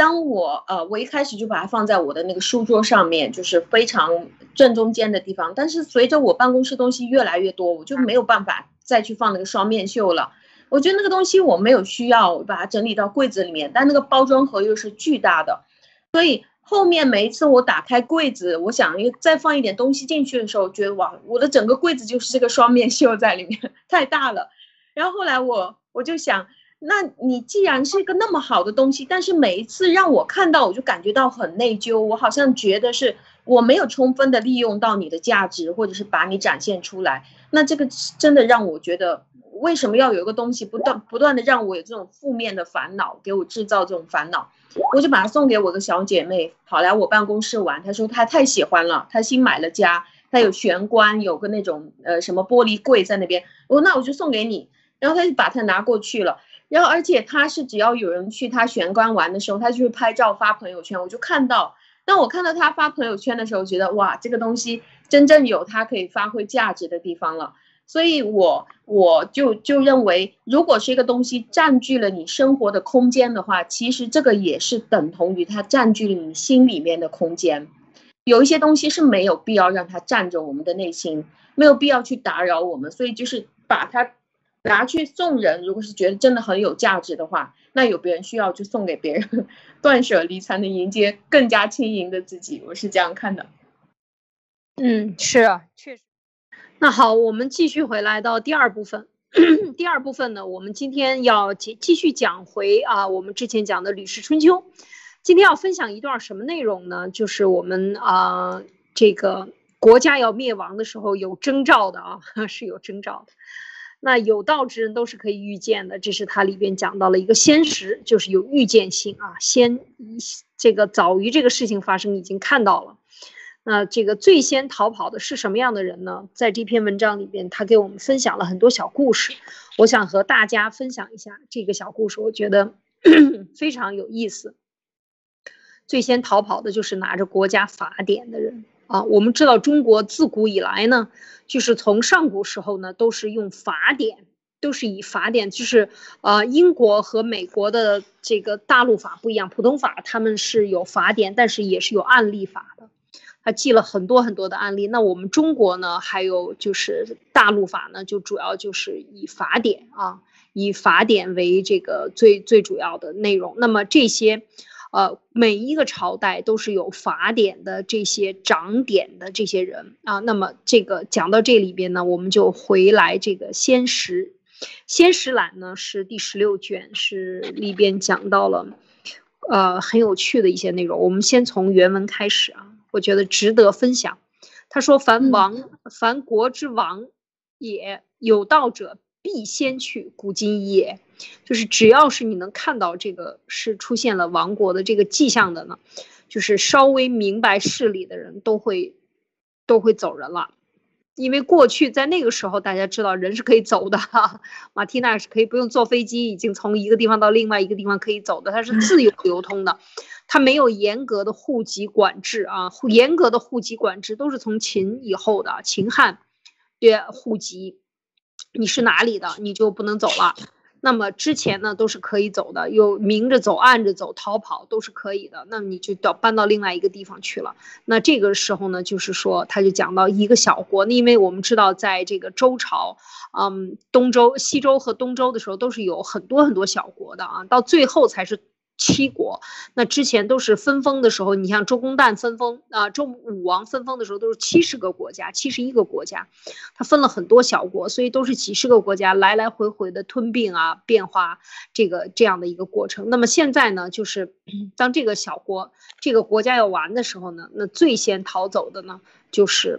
当我呃，我一开始就把它放在我的那个书桌上面，就是非常正中间的地方。但是随着我办公室东西越来越多，我就没有办法再去放那个双面绣了。我觉得那个东西我没有需要把它整理到柜子里面，但那个包装盒又是巨大的，所以后面每一次我打开柜子，我想再放一点东西进去的时候，觉得哇，我的整个柜子就是这个双面绣在里面，太大了。然后后来我我就想。那你既然是一个那么好的东西，但是每一次让我看到，我就感觉到很内疚。我好像觉得是我没有充分的利用到你的价值，或者是把你展现出来。那这个真的让我觉得，为什么要有一个东西不断不断的让我有这种负面的烦恼，给我制造这种烦恼？我就把它送给我的小姐妹，跑来我办公室玩。她说她太喜欢了，她新买了家，她有玄关，有个那种呃什么玻璃柜在那边。我说那我就送给你，然后她就把它拿过去了。然后，而且他是只要有人去他玄关玩的时候，他就会拍照发朋友圈。我就看到，当我看到他发朋友圈的时候，觉得哇，这个东西真正有它可以发挥价值的地方了。所以，我我就就认为，如果是一个东西占据了你生活的空间的话，其实这个也是等同于它占据了你心里面的空间。有一些东西是没有必要让它占着我们的内心，没有必要去打扰我们，所以就是把它。拿去送人，如果是觉得真的很有价值的话，那有别人需要就送给别人，断舍离才能迎接更加轻盈的自己。我是这样看的。嗯，是啊，确实。那好，我们继续回来到第二部分。第二部分呢，我们今天要继继续讲回啊，我们之前讲的《吕氏春秋》。今天要分享一段什么内容呢？就是我们啊，这个国家要灭亡的时候有征兆的啊，是有征兆的。那有道之人都是可以预见的，这是它里边讲到了一个先实，就是有预见性啊，先这个早于这个事情发生已经看到了。那这个最先逃跑的是什么样的人呢？在这篇文章里边，他给我们分享了很多小故事，我想和大家分享一下这个小故事，我觉得 非常有意思。最先逃跑的就是拿着国家法典的人。啊，我们知道中国自古以来呢，就是从上古时候呢，都是用法典，都是以法典，就是呃，英国和美国的这个大陆法不一样，普通法他们是有法典，但是也是有案例法的，他记了很多很多的案例。那我们中国呢，还有就是大陆法呢，就主要就是以法典啊，以法典为这个最最主要的内容。那么这些。呃，每一个朝代都是有法典的这些掌典的这些人啊。那么这个讲到这里边呢，我们就回来这个《先识》，《先识览》呢是第十六卷，是里边讲到了呃很有趣的一些内容。我们先从原文开始啊，我觉得值得分享。他说：“凡王，凡国之王也，有道者。”必先去古今也，就是只要是你能看到这个是出现了亡国的这个迹象的呢，就是稍微明白事理的人都会都会走人了。因为过去在那个时候，大家知道人是可以走的，哈马蒂娜是可以不用坐飞机，已经从一个地方到另外一个地方可以走的，它是自由流通的，它没有严格的户籍管制啊，严格的户籍管制都是从秦以后的，秦汉对户籍，你是哪里的你就不能走了。那么之前呢都是可以走的，有明着走、暗着走、逃跑都是可以的。那么你就到搬到另外一个地方去了。那这个时候呢，就是说他就讲到一个小国，因为我们知道在这个周朝，嗯，东周、西周和东周的时候都是有很多很多小国的啊，到最后才是。七国，那之前都是分封的时候，你像周公旦分封啊，周武王分封的时候都是七十个国家，七十一个国家，他分了很多小国，所以都是几十个国家来来回回的吞并啊，变化这个这样的一个过程。那么现在呢，就是 当这个小国这个国家要完的时候呢，那最先逃走的呢，就是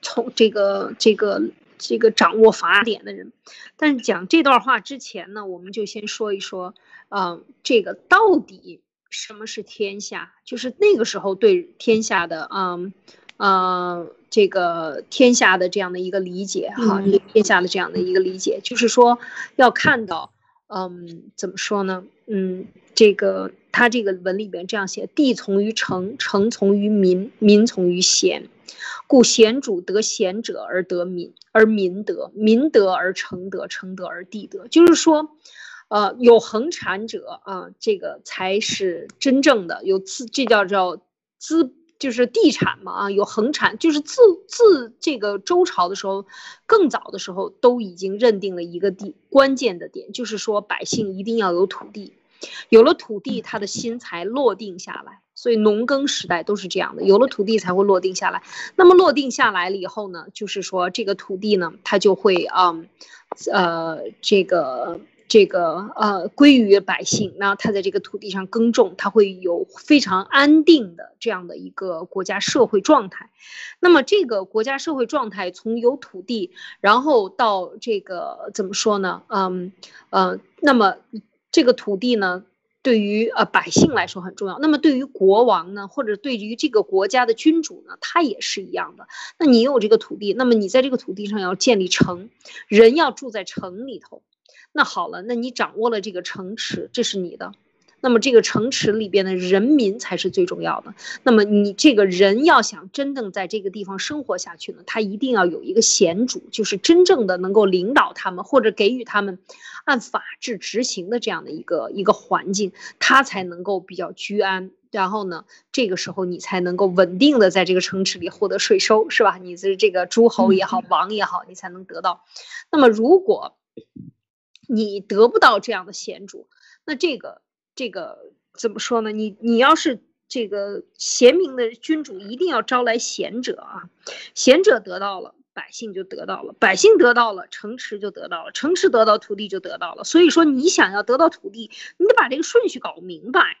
从这个这个这个掌握法典的人。但是讲这段话之前呢，我们就先说一说。嗯，这个到底什么是天下？就是那个时候对天下的，嗯，呃，这个天下的这样的一个理解哈，对天下的这样的一个理解，就是说要看到，嗯，怎么说呢？嗯，这个他这个文里边这样写：地从于城，城从于民，民从于贤，故贤主得贤者而得民，而民得民得而成德，成德而地德。就是说。呃，有恒产者啊，这个才是真正的有资，这叫叫资，就是地产嘛啊，有恒产，就是自自这个周朝的时候，更早的时候都已经认定了一个地关键的点，就是说百姓一定要有土地，有了土地，他的心才落定下来。所以农耕时代都是这样的，有了土地才会落定下来。那么落定下来了以后呢，就是说这个土地呢，它就会啊，呃，这个。这个呃归于百姓，那他在这个土地上耕种，他会有非常安定的这样的一个国家社会状态。那么这个国家社会状态从有土地，然后到这个怎么说呢？嗯呃，那么这个土地呢，对于呃百姓来说很重要。那么对于国王呢，或者对于这个国家的君主呢，他也是一样的。那你有这个土地，那么你在这个土地上要建立城，人要住在城里头。那好了，那你掌握了这个城池，这是你的。那么这个城池里边的人民才是最重要的。那么你这个人要想真正在这个地方生活下去呢，他一定要有一个贤主，就是真正的能够领导他们或者给予他们按法治执行的这样的一个一个环境，他才能够比较居安。然后呢，这个时候你才能够稳定的在这个城池里获得税收，是吧？你是这个诸侯也好，王也好，你才能得到。那么如果你得不到这样的贤主，那这个这个怎么说呢？你你要是这个贤明的君主，一定要招来贤者啊，贤者得到了，百姓就得到了，百姓得到了，城池就得到了，城池得到土地就得到了。所以说，你想要得到土地，你得把这个顺序搞明白。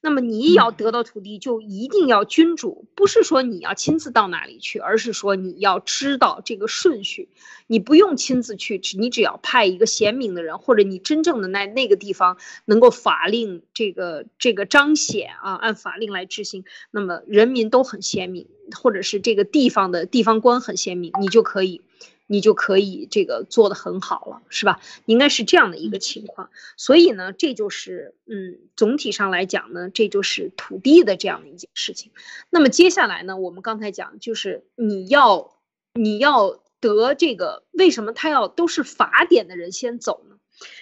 那么你要得到土地，就一定要君主，不是说你要亲自到哪里去，而是说你要知道这个顺序。你不用亲自去，你只要派一个贤明的人，或者你真正的那那个地方能够法令这个这个彰显啊，按法令来执行，那么人民都很贤明，或者是这个地方的地方官很鲜明，你就可以。你就可以这个做得很好了，是吧？应该是这样的一个情况。所以呢，这就是嗯，总体上来讲呢，这就是土地的这样的一件事情。那么接下来呢，我们刚才讲就是你要你要得这个，为什么他要都是法典的人先走呢？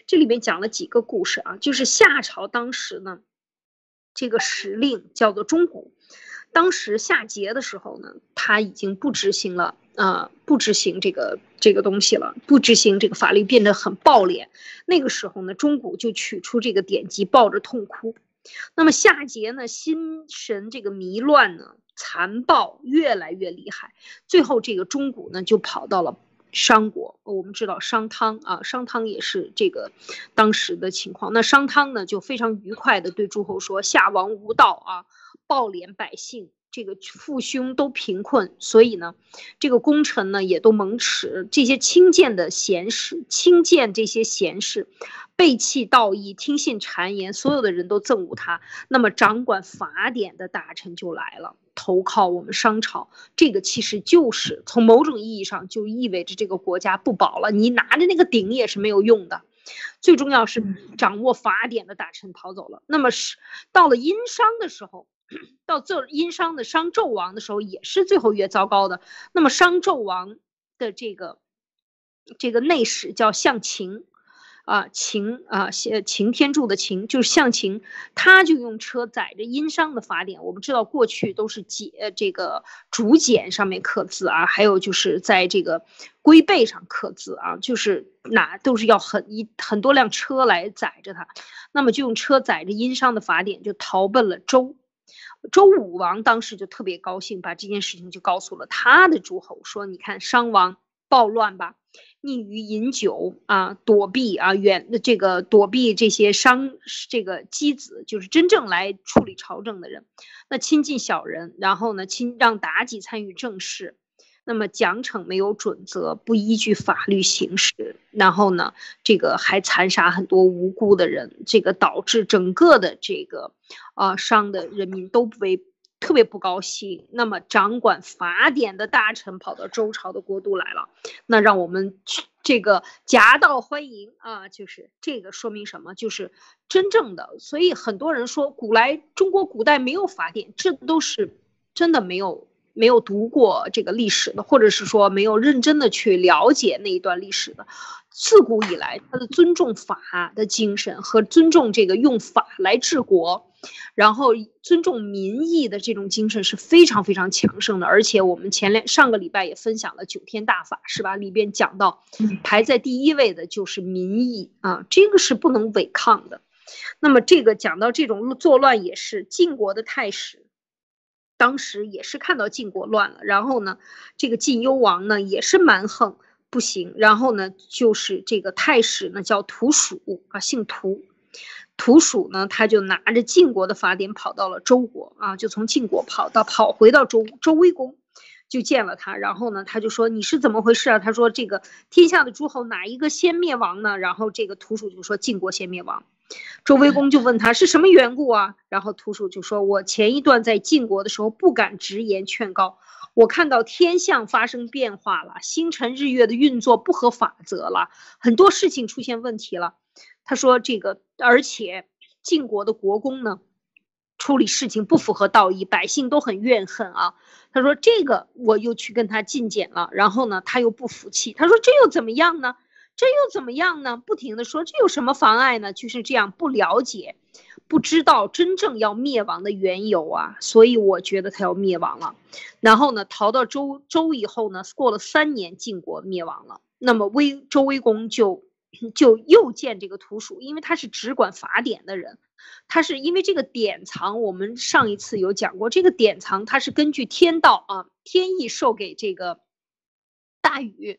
这里面讲了几个故事啊，就是夏朝当时呢，这个时令叫做钟古，当时夏桀的时候呢，他已经不执行了。啊，不执行这个这个东西了，不执行这个法律变得很暴烈。那个时候呢，钟古就取出这个典籍，抱着痛哭。那么夏桀呢，心神这个迷乱呢，残暴越来越厉害。最后这个钟古呢，就跑到了商国。我们知道商汤啊，商汤也是这个当时的情况。那商汤呢，就非常愉快的对诸侯说：“夏王无道啊，暴敛百姓。”这个父兄都贫困，所以呢，这个功臣呢也都蒙耻。这些轻贱的贤士，轻贱这些贤士，背弃道义，听信谗言，所有的人都憎恶他。那么掌管法典的大臣就来了，投靠我们商朝。这个其实就是从某种意义上就意味着这个国家不保了。你拿着那个鼎也是没有用的。最重要是掌握法典的大臣逃走了。那么是到了殷商的时候。到这殷商的商纣王的时候，也是最后越糟糕的。那么商纣王的这个这个内史叫向秦，啊秦啊秦天柱的秦就是向秦，他就用车载着殷商的法典。我们知道过去都是简这个竹简上面刻字啊，还有就是在这个龟背上刻字啊，就是哪都是要很一很多辆车来载着他。那么就用车载着殷商的法典，就逃奔了周。周武王当时就特别高兴，把这件事情就告诉了他的诸侯，说：“你看商王暴乱吧，溺于饮酒啊，躲避啊，远这个躲避这些商这个箕子，就是真正来处理朝政的人，那亲近小人，然后呢，亲让妲己参与政事。”那么奖惩没有准则，不依据法律行事，然后呢，这个还残杀很多无辜的人，这个导致整个的这个，啊，商的人民都为特别不高兴。那么掌管法典的大臣跑到周朝的国都来了，那让我们这个夹道欢迎啊，就是这个说明什么？就是真正的。所以很多人说，古来中国古代没有法典，这都是真的没有。没有读过这个历史的，或者是说没有认真的去了解那一段历史的，自古以来，他的尊重法的精神和尊重这个用法来治国，然后尊重民意的这种精神是非常非常强盛的。而且我们前两上个礼拜也分享了九天大法，是吧？里边讲到，排在第一位的就是民意啊，这个是不能违抗的。那么这个讲到这种作乱，也是晋国的太史。当时也是看到晋国乱了，然后呢，这个晋幽王呢也是蛮横不行，然后呢就是这个太史呢叫屠蜀啊，姓屠，屠蜀呢他就拿着晋国的法典跑到了周国啊，就从晋国跑到跑回到周周威公，就见了他，然后呢他就说你是怎么回事啊？他说这个天下的诸侯哪一个先灭亡呢？然后这个屠蜀就说晋国先灭亡。周威公就问他是什么缘故啊？然后屠蜀就说：“我前一段在晋国的时候不敢直言劝告，我看到天象发生变化了，星辰日月的运作不合法则了，很多事情出现问题了。”他说：“这个，而且晋国的国公呢，处理事情不符合道义，百姓都很怨恨啊。”他说：“这个我又去跟他进谏了，然后呢，他又不服气。他说：‘这又怎么样呢？’”这又怎么样呢？不停的说，这有什么妨碍呢？就是这样，不了解，不知道真正要灭亡的缘由啊，所以我觉得他要灭亡了。然后呢，逃到周周以后呢，过了三年，晋国灭亡了。那么威周威公就就又见这个图蜀，因为他是只管法典的人，他是因为这个典藏，我们上一次有讲过，这个典藏它是根据天道啊，天意授给这个大禹。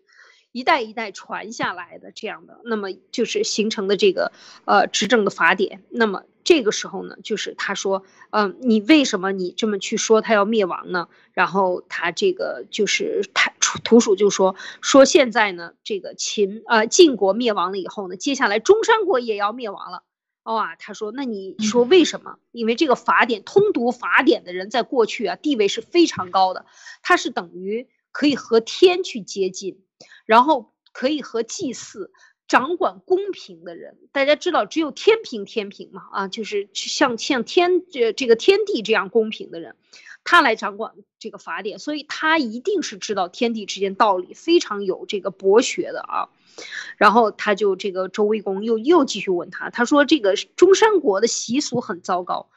一代一代传下来的这样的，那么就是形成的这个呃执政的法典。那么这个时候呢，就是他说，嗯，你为什么你这么去说他要灭亡呢？然后他这个就是他土鼠就说说现在呢，这个秦呃晋国灭亡了以后呢，接下来中山国也要灭亡了。哇，他说那你说为什么？因为这个法典通读法典的人在过去啊地位是非常高的，他是等于可以和天去接近。然后可以和祭祀掌管公平的人，大家知道只有天平天平嘛啊，就是像像天这这个天地这样公平的人，他来掌管这个法典，所以他一定是知道天地之间道理，非常有这个博学的啊。然后他就这个周威公又又继续问他，他说这个中山国的习俗很糟糕，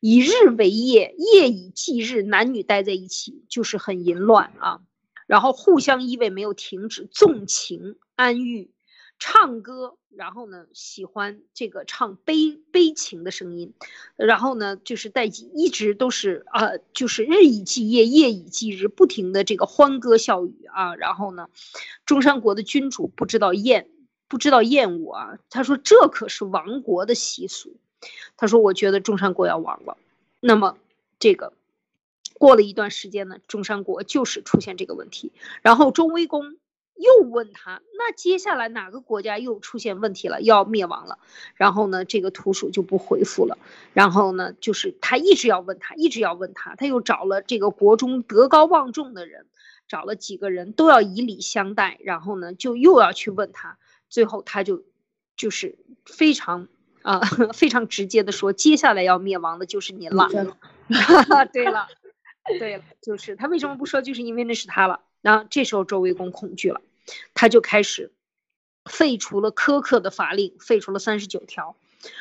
以日为夜，夜以继日，男女待在一起，就是很淫乱啊。然后互相依偎没有停止，纵情安逸，唱歌，然后呢喜欢这个唱悲悲情的声音，然后呢就是在一直都是啊，就是日以继夜，夜以继日，不停的这个欢歌笑语啊，然后呢，中山国的君主不知道厌不知道厌恶啊，他说这可是亡国的习俗，他说我觉得中山国要亡了，那么这个。过了一段时间呢，中山国就是出现这个问题，然后中威公又问他，那接下来哪个国家又出现问题了，要灭亡了？然后呢，这个土鼠就不回复了。然后呢，就是他一直要问他，一直要问他，他又找了这个国中德高望重的人，找了几个人都要以礼相待，然后呢，就又要去问他，最后他就就是非常啊 非常直接的说，接下来要灭亡的就是您了。对了，对了，就是他为什么不说，就是因为那是他了。然后这时候周威公恐惧了，他就开始废除了苛刻的法令，废除了三十九条，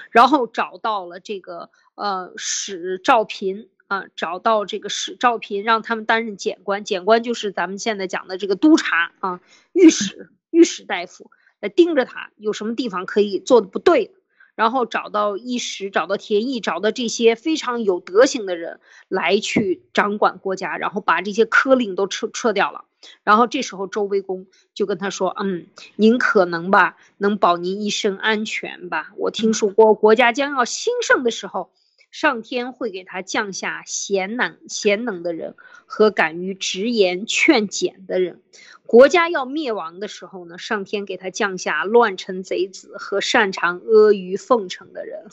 然后找到了这个呃史赵平啊，找到这个史赵平，让他们担任检官，检官就是咱们现在讲的这个督察啊，御史御史大夫来盯着他，有什么地方可以做的不对。然后找到一时，找到田义，找到这些非常有德行的人来去掌管国家，然后把这些科令都撤撤掉了。然后这时候周威公就跟他说：“嗯，您可能吧，能保您一生安全吧？我听说过国家将要兴盛的时候。”上天会给他降下贤能贤能的人和敢于直言劝谏的人，国家要灭亡的时候呢，上天给他降下乱臣贼子和擅长阿谀奉承的人。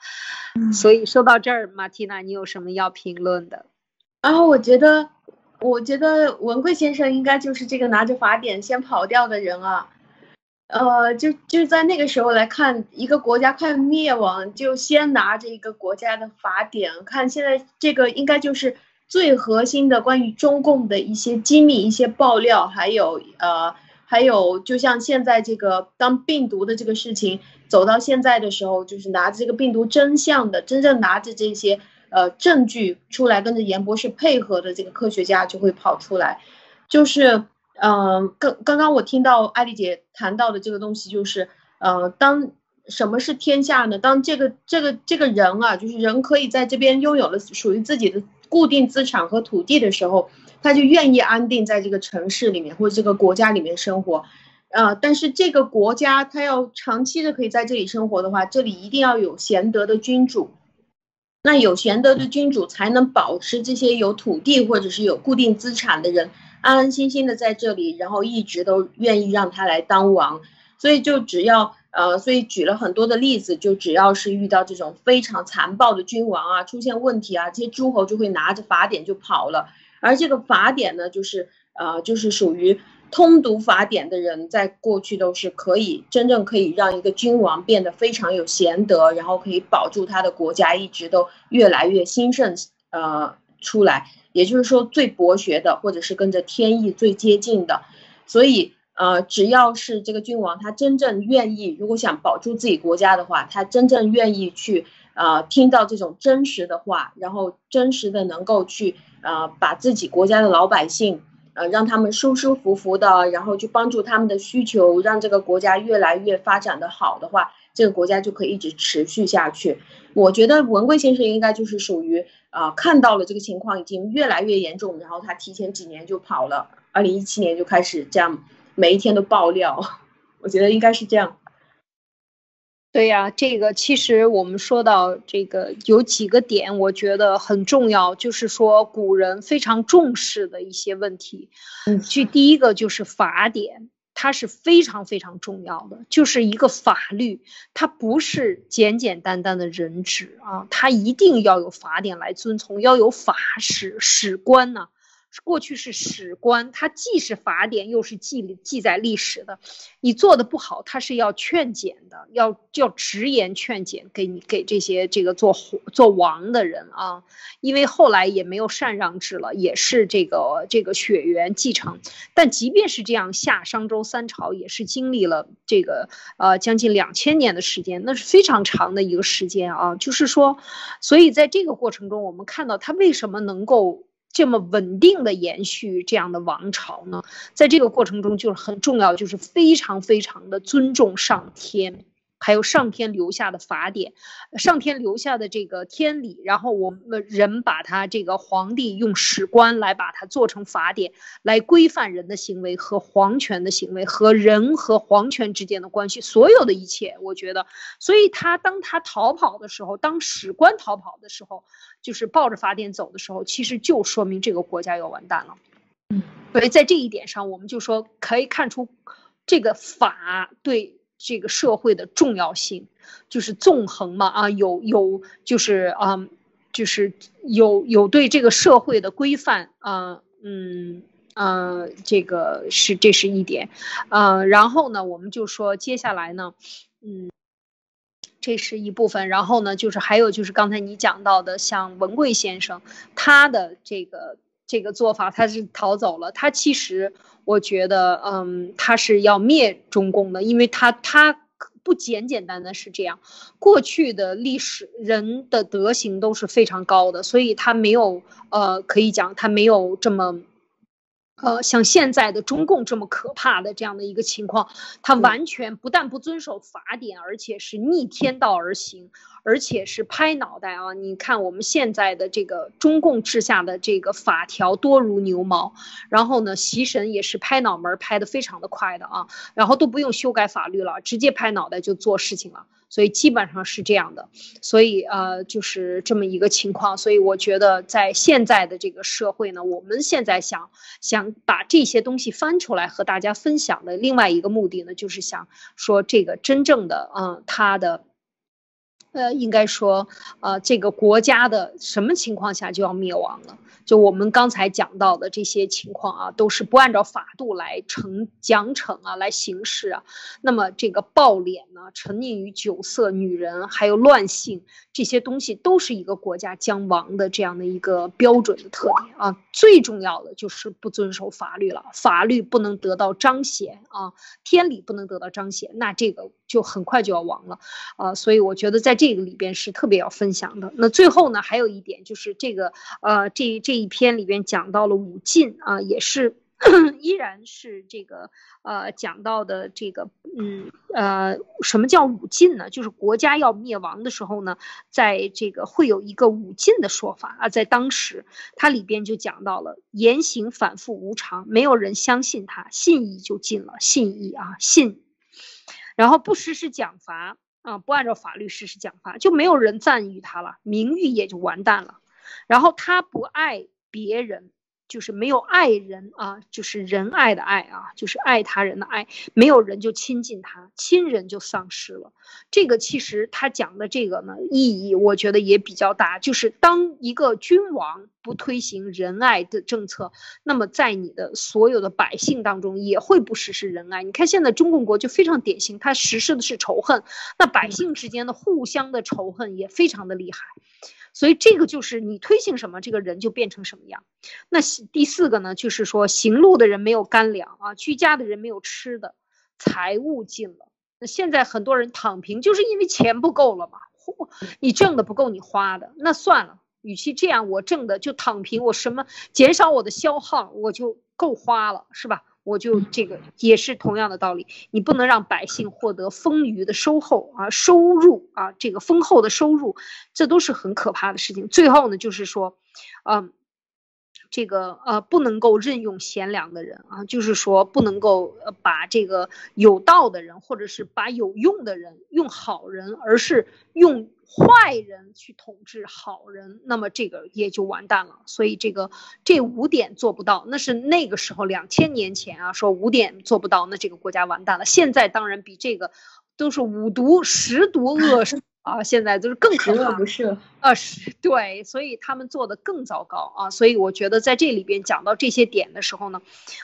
所以说到这儿，马蒂娜，你有什么要评论的？啊，我觉得，我觉得文贵先生应该就是这个拿着法典先跑掉的人啊。呃，就就在那个时候来看一个国家快灭亡，就先拿着一个国家的法典看。现在这个应该就是最核心的关于中共的一些机密、一些爆料，还有呃，还有就像现在这个当病毒的这个事情走到现在的时候，就是拿着这个病毒真相的，真正拿着这些呃证据出来，跟着严博士配合的这个科学家就会跑出来，就是。嗯，刚刚刚我听到艾丽姐谈到的这个东西，就是，呃，当什么是天下呢？当这个这个这个人啊，就是人可以在这边拥有了属于自己的固定资产和土地的时候，他就愿意安定在这个城市里面或者这个国家里面生活，呃，但是这个国家他要长期的可以在这里生活的话，这里一定要有贤德的君主，那有贤德的君主才能保持这些有土地或者是有固定资产的人。安安心心的在这里，然后一直都愿意让他来当王，所以就只要呃，所以举了很多的例子，就只要是遇到这种非常残暴的君王啊，出现问题啊，这些诸侯就会拿着法典就跑了。而这个法典呢，就是呃，就是属于通读法典的人，在过去都是可以真正可以让一个君王变得非常有贤德，然后可以保住他的国家一直都越来越兴盛呃出来。也就是说，最博学的，或者是跟着天意最接近的，所以，呃，只要是这个君王，他真正愿意，如果想保住自己国家的话，他真正愿意去，呃，听到这种真实的话，然后真实的能够去，呃，把自己国家的老百姓，呃，让他们舒舒服服的，然后去帮助他们的需求，让这个国家越来越发展的好的话。这个国家就可以一直持续下去。我觉得文贵先生应该就是属于啊，看到了这个情况已经越来越严重，然后他提前几年就跑了，二零一七年就开始这样，每一天都爆料。我觉得应该是这样。对呀，这个其实我们说到这个有几个点，我觉得很重要，就是说古人非常重视的一些问题。嗯，就第一个就是法典。它是非常非常重要的，就是一个法律，它不是简简单单的人治啊，它一定要有法典来遵从，要有法史史官呢。过去是史官，他既是法典，又是记记载历史的。你做的不好，他是要劝谏的，要要直言劝谏给你给这些这个做做王的人啊。因为后来也没有禅让制了，也是这个这个血缘继承。但即便是这样，夏商周三朝也是经历了这个呃将近两千年的时间，那是非常长的一个时间啊。就是说，所以在这个过程中，我们看到他为什么能够。这么稳定的延续这样的王朝呢，在这个过程中就是很重要，就是非常非常的尊重上天，还有上天留下的法典，上天留下的这个天理，然后我们人把它这个皇帝用史官来把它做成法典，来规范人的行为和皇权的行为和人和皇权之间的关系，所有的一切，我觉得，所以他当他逃跑的时候，当史官逃跑的时候，就是抱着法典走的时候，其实就说明这个国家要完蛋了。嗯，所以在这一点上，我们就说可以看出，这个法对这个社会的重要性，就是纵横嘛啊，有有就是啊，就是有有对这个社会的规范啊，嗯呃，这个是这是一点，呃，然后呢，我们就说接下来呢，嗯，这是一部分，然后呢，就是还有就是刚才你讲到的，像文贵先生他的这个。这个做法，他是逃走了。他其实，我觉得，嗯，他是要灭中共的，因为他他不简简单单是这样。过去的历史人的德行都是非常高的，所以他没有，呃，可以讲他没有这么。呃，像现在的中共这么可怕的这样的一个情况，他完全不但不遵守法典，而且是逆天道而行，而且是拍脑袋啊！你看我们现在的这个中共治下的这个法条多如牛毛，然后呢，习神也是拍脑门拍的非常的快的啊，然后都不用修改法律了，直接拍脑袋就做事情了。所以基本上是这样的，所以呃就是这么一个情况，所以我觉得在现在的这个社会呢，我们现在想想把这些东西翻出来和大家分享的另外一个目的呢，就是想说这个真正的嗯他的。呃，应该说，呃，这个国家的什么情况下就要灭亡了？就我们刚才讲到的这些情况啊，都是不按照法度来惩奖惩啊，来行事啊。那么这个暴敛呢，沉溺于酒色、女人，还有乱性这些东西，都是一个国家将亡的这样的一个标准的特点啊。最重要的就是不遵守法律了，法律不能得到彰显啊，天理不能得到彰显，那这个就很快就要亡了啊。所以我觉得在这个里边是特别要分享的。那最后呢，还有一点就是这个呃，这这。这一篇里边讲到了五禁啊，也是 依然是这个呃讲到的这个嗯呃什么叫五禁呢？就是国家要灭亡的时候呢，在这个会有一个五禁的说法啊，在当时它里边就讲到了言行反复无常，没有人相信他，信义就尽了，信义啊信，然后不实施奖罚啊，不按照法律实施奖罚，就没有人赞誉他了，名誉也就完蛋了。然后他不爱别人，就是没有爱人啊，就是仁爱的爱啊，就是爱他人的爱，没有人就亲近他，亲人就丧失了。这个其实他讲的这个呢，意义我觉得也比较大，就是当一个君王不推行仁爱的政策，那么在你的所有的百姓当中也会不实施仁爱。你看现在中共国就非常典型，他实施的是仇恨，那百姓之间的互相的仇恨也非常的厉害。所以这个就是你推行什么，这个人就变成什么样。那第四个呢，就是说行路的人没有干粮啊，居家的人没有吃的，财物尽了。那现在很多人躺平，就是因为钱不够了嘛，你挣的不够你花的，那算了，与其这样，我挣的就躺平，我什么减少我的消耗，我就够花了，是吧？我就这个也是同样的道理，你不能让百姓获得丰腴的收后啊，收入啊，这个丰厚的收入，这都是很可怕的事情。最后呢，就是说，嗯，这个呃，不能够任用贤良的人啊，就是说不能够把这个有道的人，或者是把有用的人用好人，而是用。坏人去统治好人，那么这个也就完蛋了。所以这个这五点做不到，那是那个时候两千年前啊，说五点做不到，那这个国家完蛋了。现在当然比这个都是五毒十毒恶是啊，现在就是更可怕。不是啊，是对，所以他们做的更糟糕啊。所以我觉得在这里边讲到这些点的时候呢，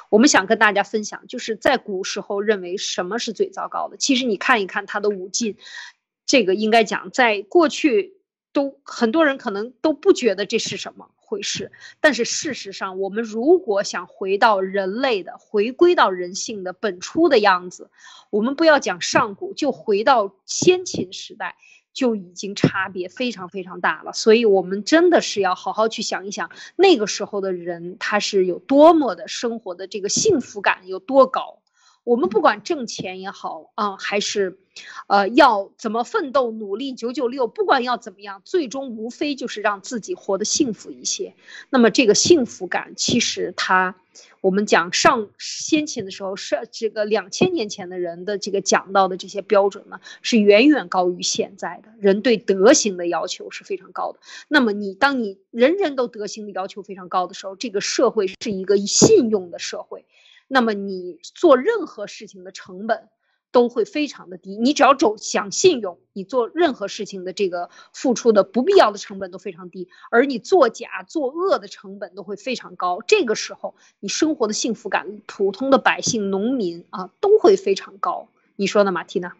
我们想跟大家分享，就是在古时候认为什么是最糟糕的。其实你看一看他的五禁。这个应该讲，在过去都很多人可能都不觉得这是什么回事，但是事实上，我们如果想回到人类的，回归到人性的本初的样子，我们不要讲上古，就回到先秦时代，就已经差别非常非常大了。所以，我们真的是要好好去想一想，那个时候的人他是有多么的生活的这个幸福感有多高。我们不管挣钱也好啊，还是，呃，要怎么奋斗努力九九六，不管要怎么样，最终无非就是让自己活得幸福一些。那么这个幸福感，其实它，我们讲上先秦的时候，是这个两千年前的人的这个讲到的这些标准呢，是远远高于现在的人对德行的要求是非常高的。那么你当你人人都德行的要求非常高的时候，这个社会是一个信用的社会。那么你做任何事情的成本都会非常的低，你只要走想信用，你做任何事情的这个付出的不必要的成本都非常低，而你作假作恶的成本都会非常高。这个时候，你生活的幸福感，普通的百姓、农民啊，都会非常高。你说呢，马蒂娜？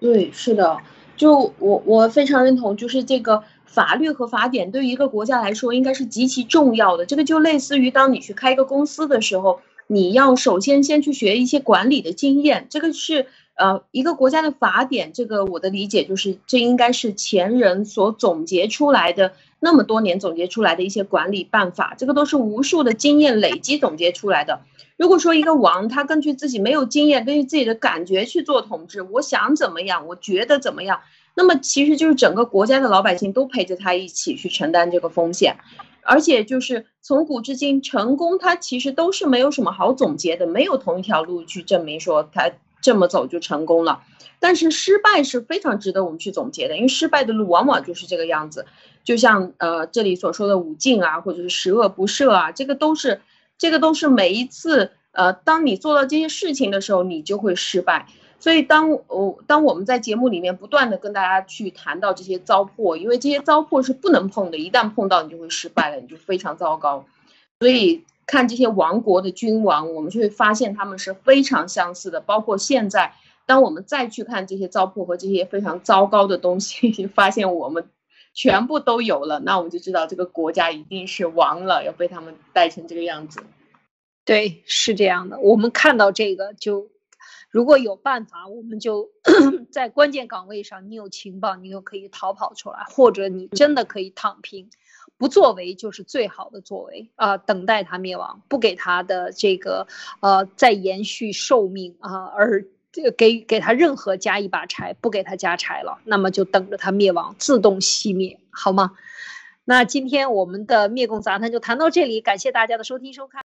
对，是的，就我我非常认同，就是这个法律和法典对于一个国家来说应该是极其重要的。这个就类似于当你去开一个公司的时候。你要首先先去学一些管理的经验，这个是呃一个国家的法典。这个我的理解就是，这应该是前人所总结出来的，那么多年总结出来的一些管理办法。这个都是无数的经验累积总结出来的。如果说一个王他根据自己没有经验，根据自己的感觉去做统治，我想怎么样，我觉得怎么样，那么其实就是整个国家的老百姓都陪着他一起去承担这个风险。而且就是从古至今，成功它其实都是没有什么好总结的，没有同一条路去证明说它这么走就成功了。但是失败是非常值得我们去总结的，因为失败的路往往就是这个样子。就像呃这里所说的五境啊，或者是十恶不赦啊，这个都是这个都是每一次呃当你做到这些事情的时候，你就会失败。所以，当我当我们在节目里面不断的跟大家去谈到这些糟粕，因为这些糟粕是不能碰的，一旦碰到你就会失败了，你就非常糟糕。所以看这些亡国的君王，我们就会发现他们是非常相似的。包括现在，当我们再去看这些糟粕和这些非常糟糕的东西，发现我们全部都有了，那我们就知道这个国家一定是亡了，要被他们带成这个样子。对，是这样的。我们看到这个就。如果有办法，我们就 在关键岗位上，你有情报，你就可以逃跑出来，或者你真的可以躺平，不作为就是最好的作为啊！等待他灭亡，不给他的这个呃再延续寿命啊，而给给他任何加一把柴，不给他加柴了，那么就等着他灭亡，自动熄灭，好吗？那今天我们的灭共杂谈就谈到这里，感谢大家的收听收看。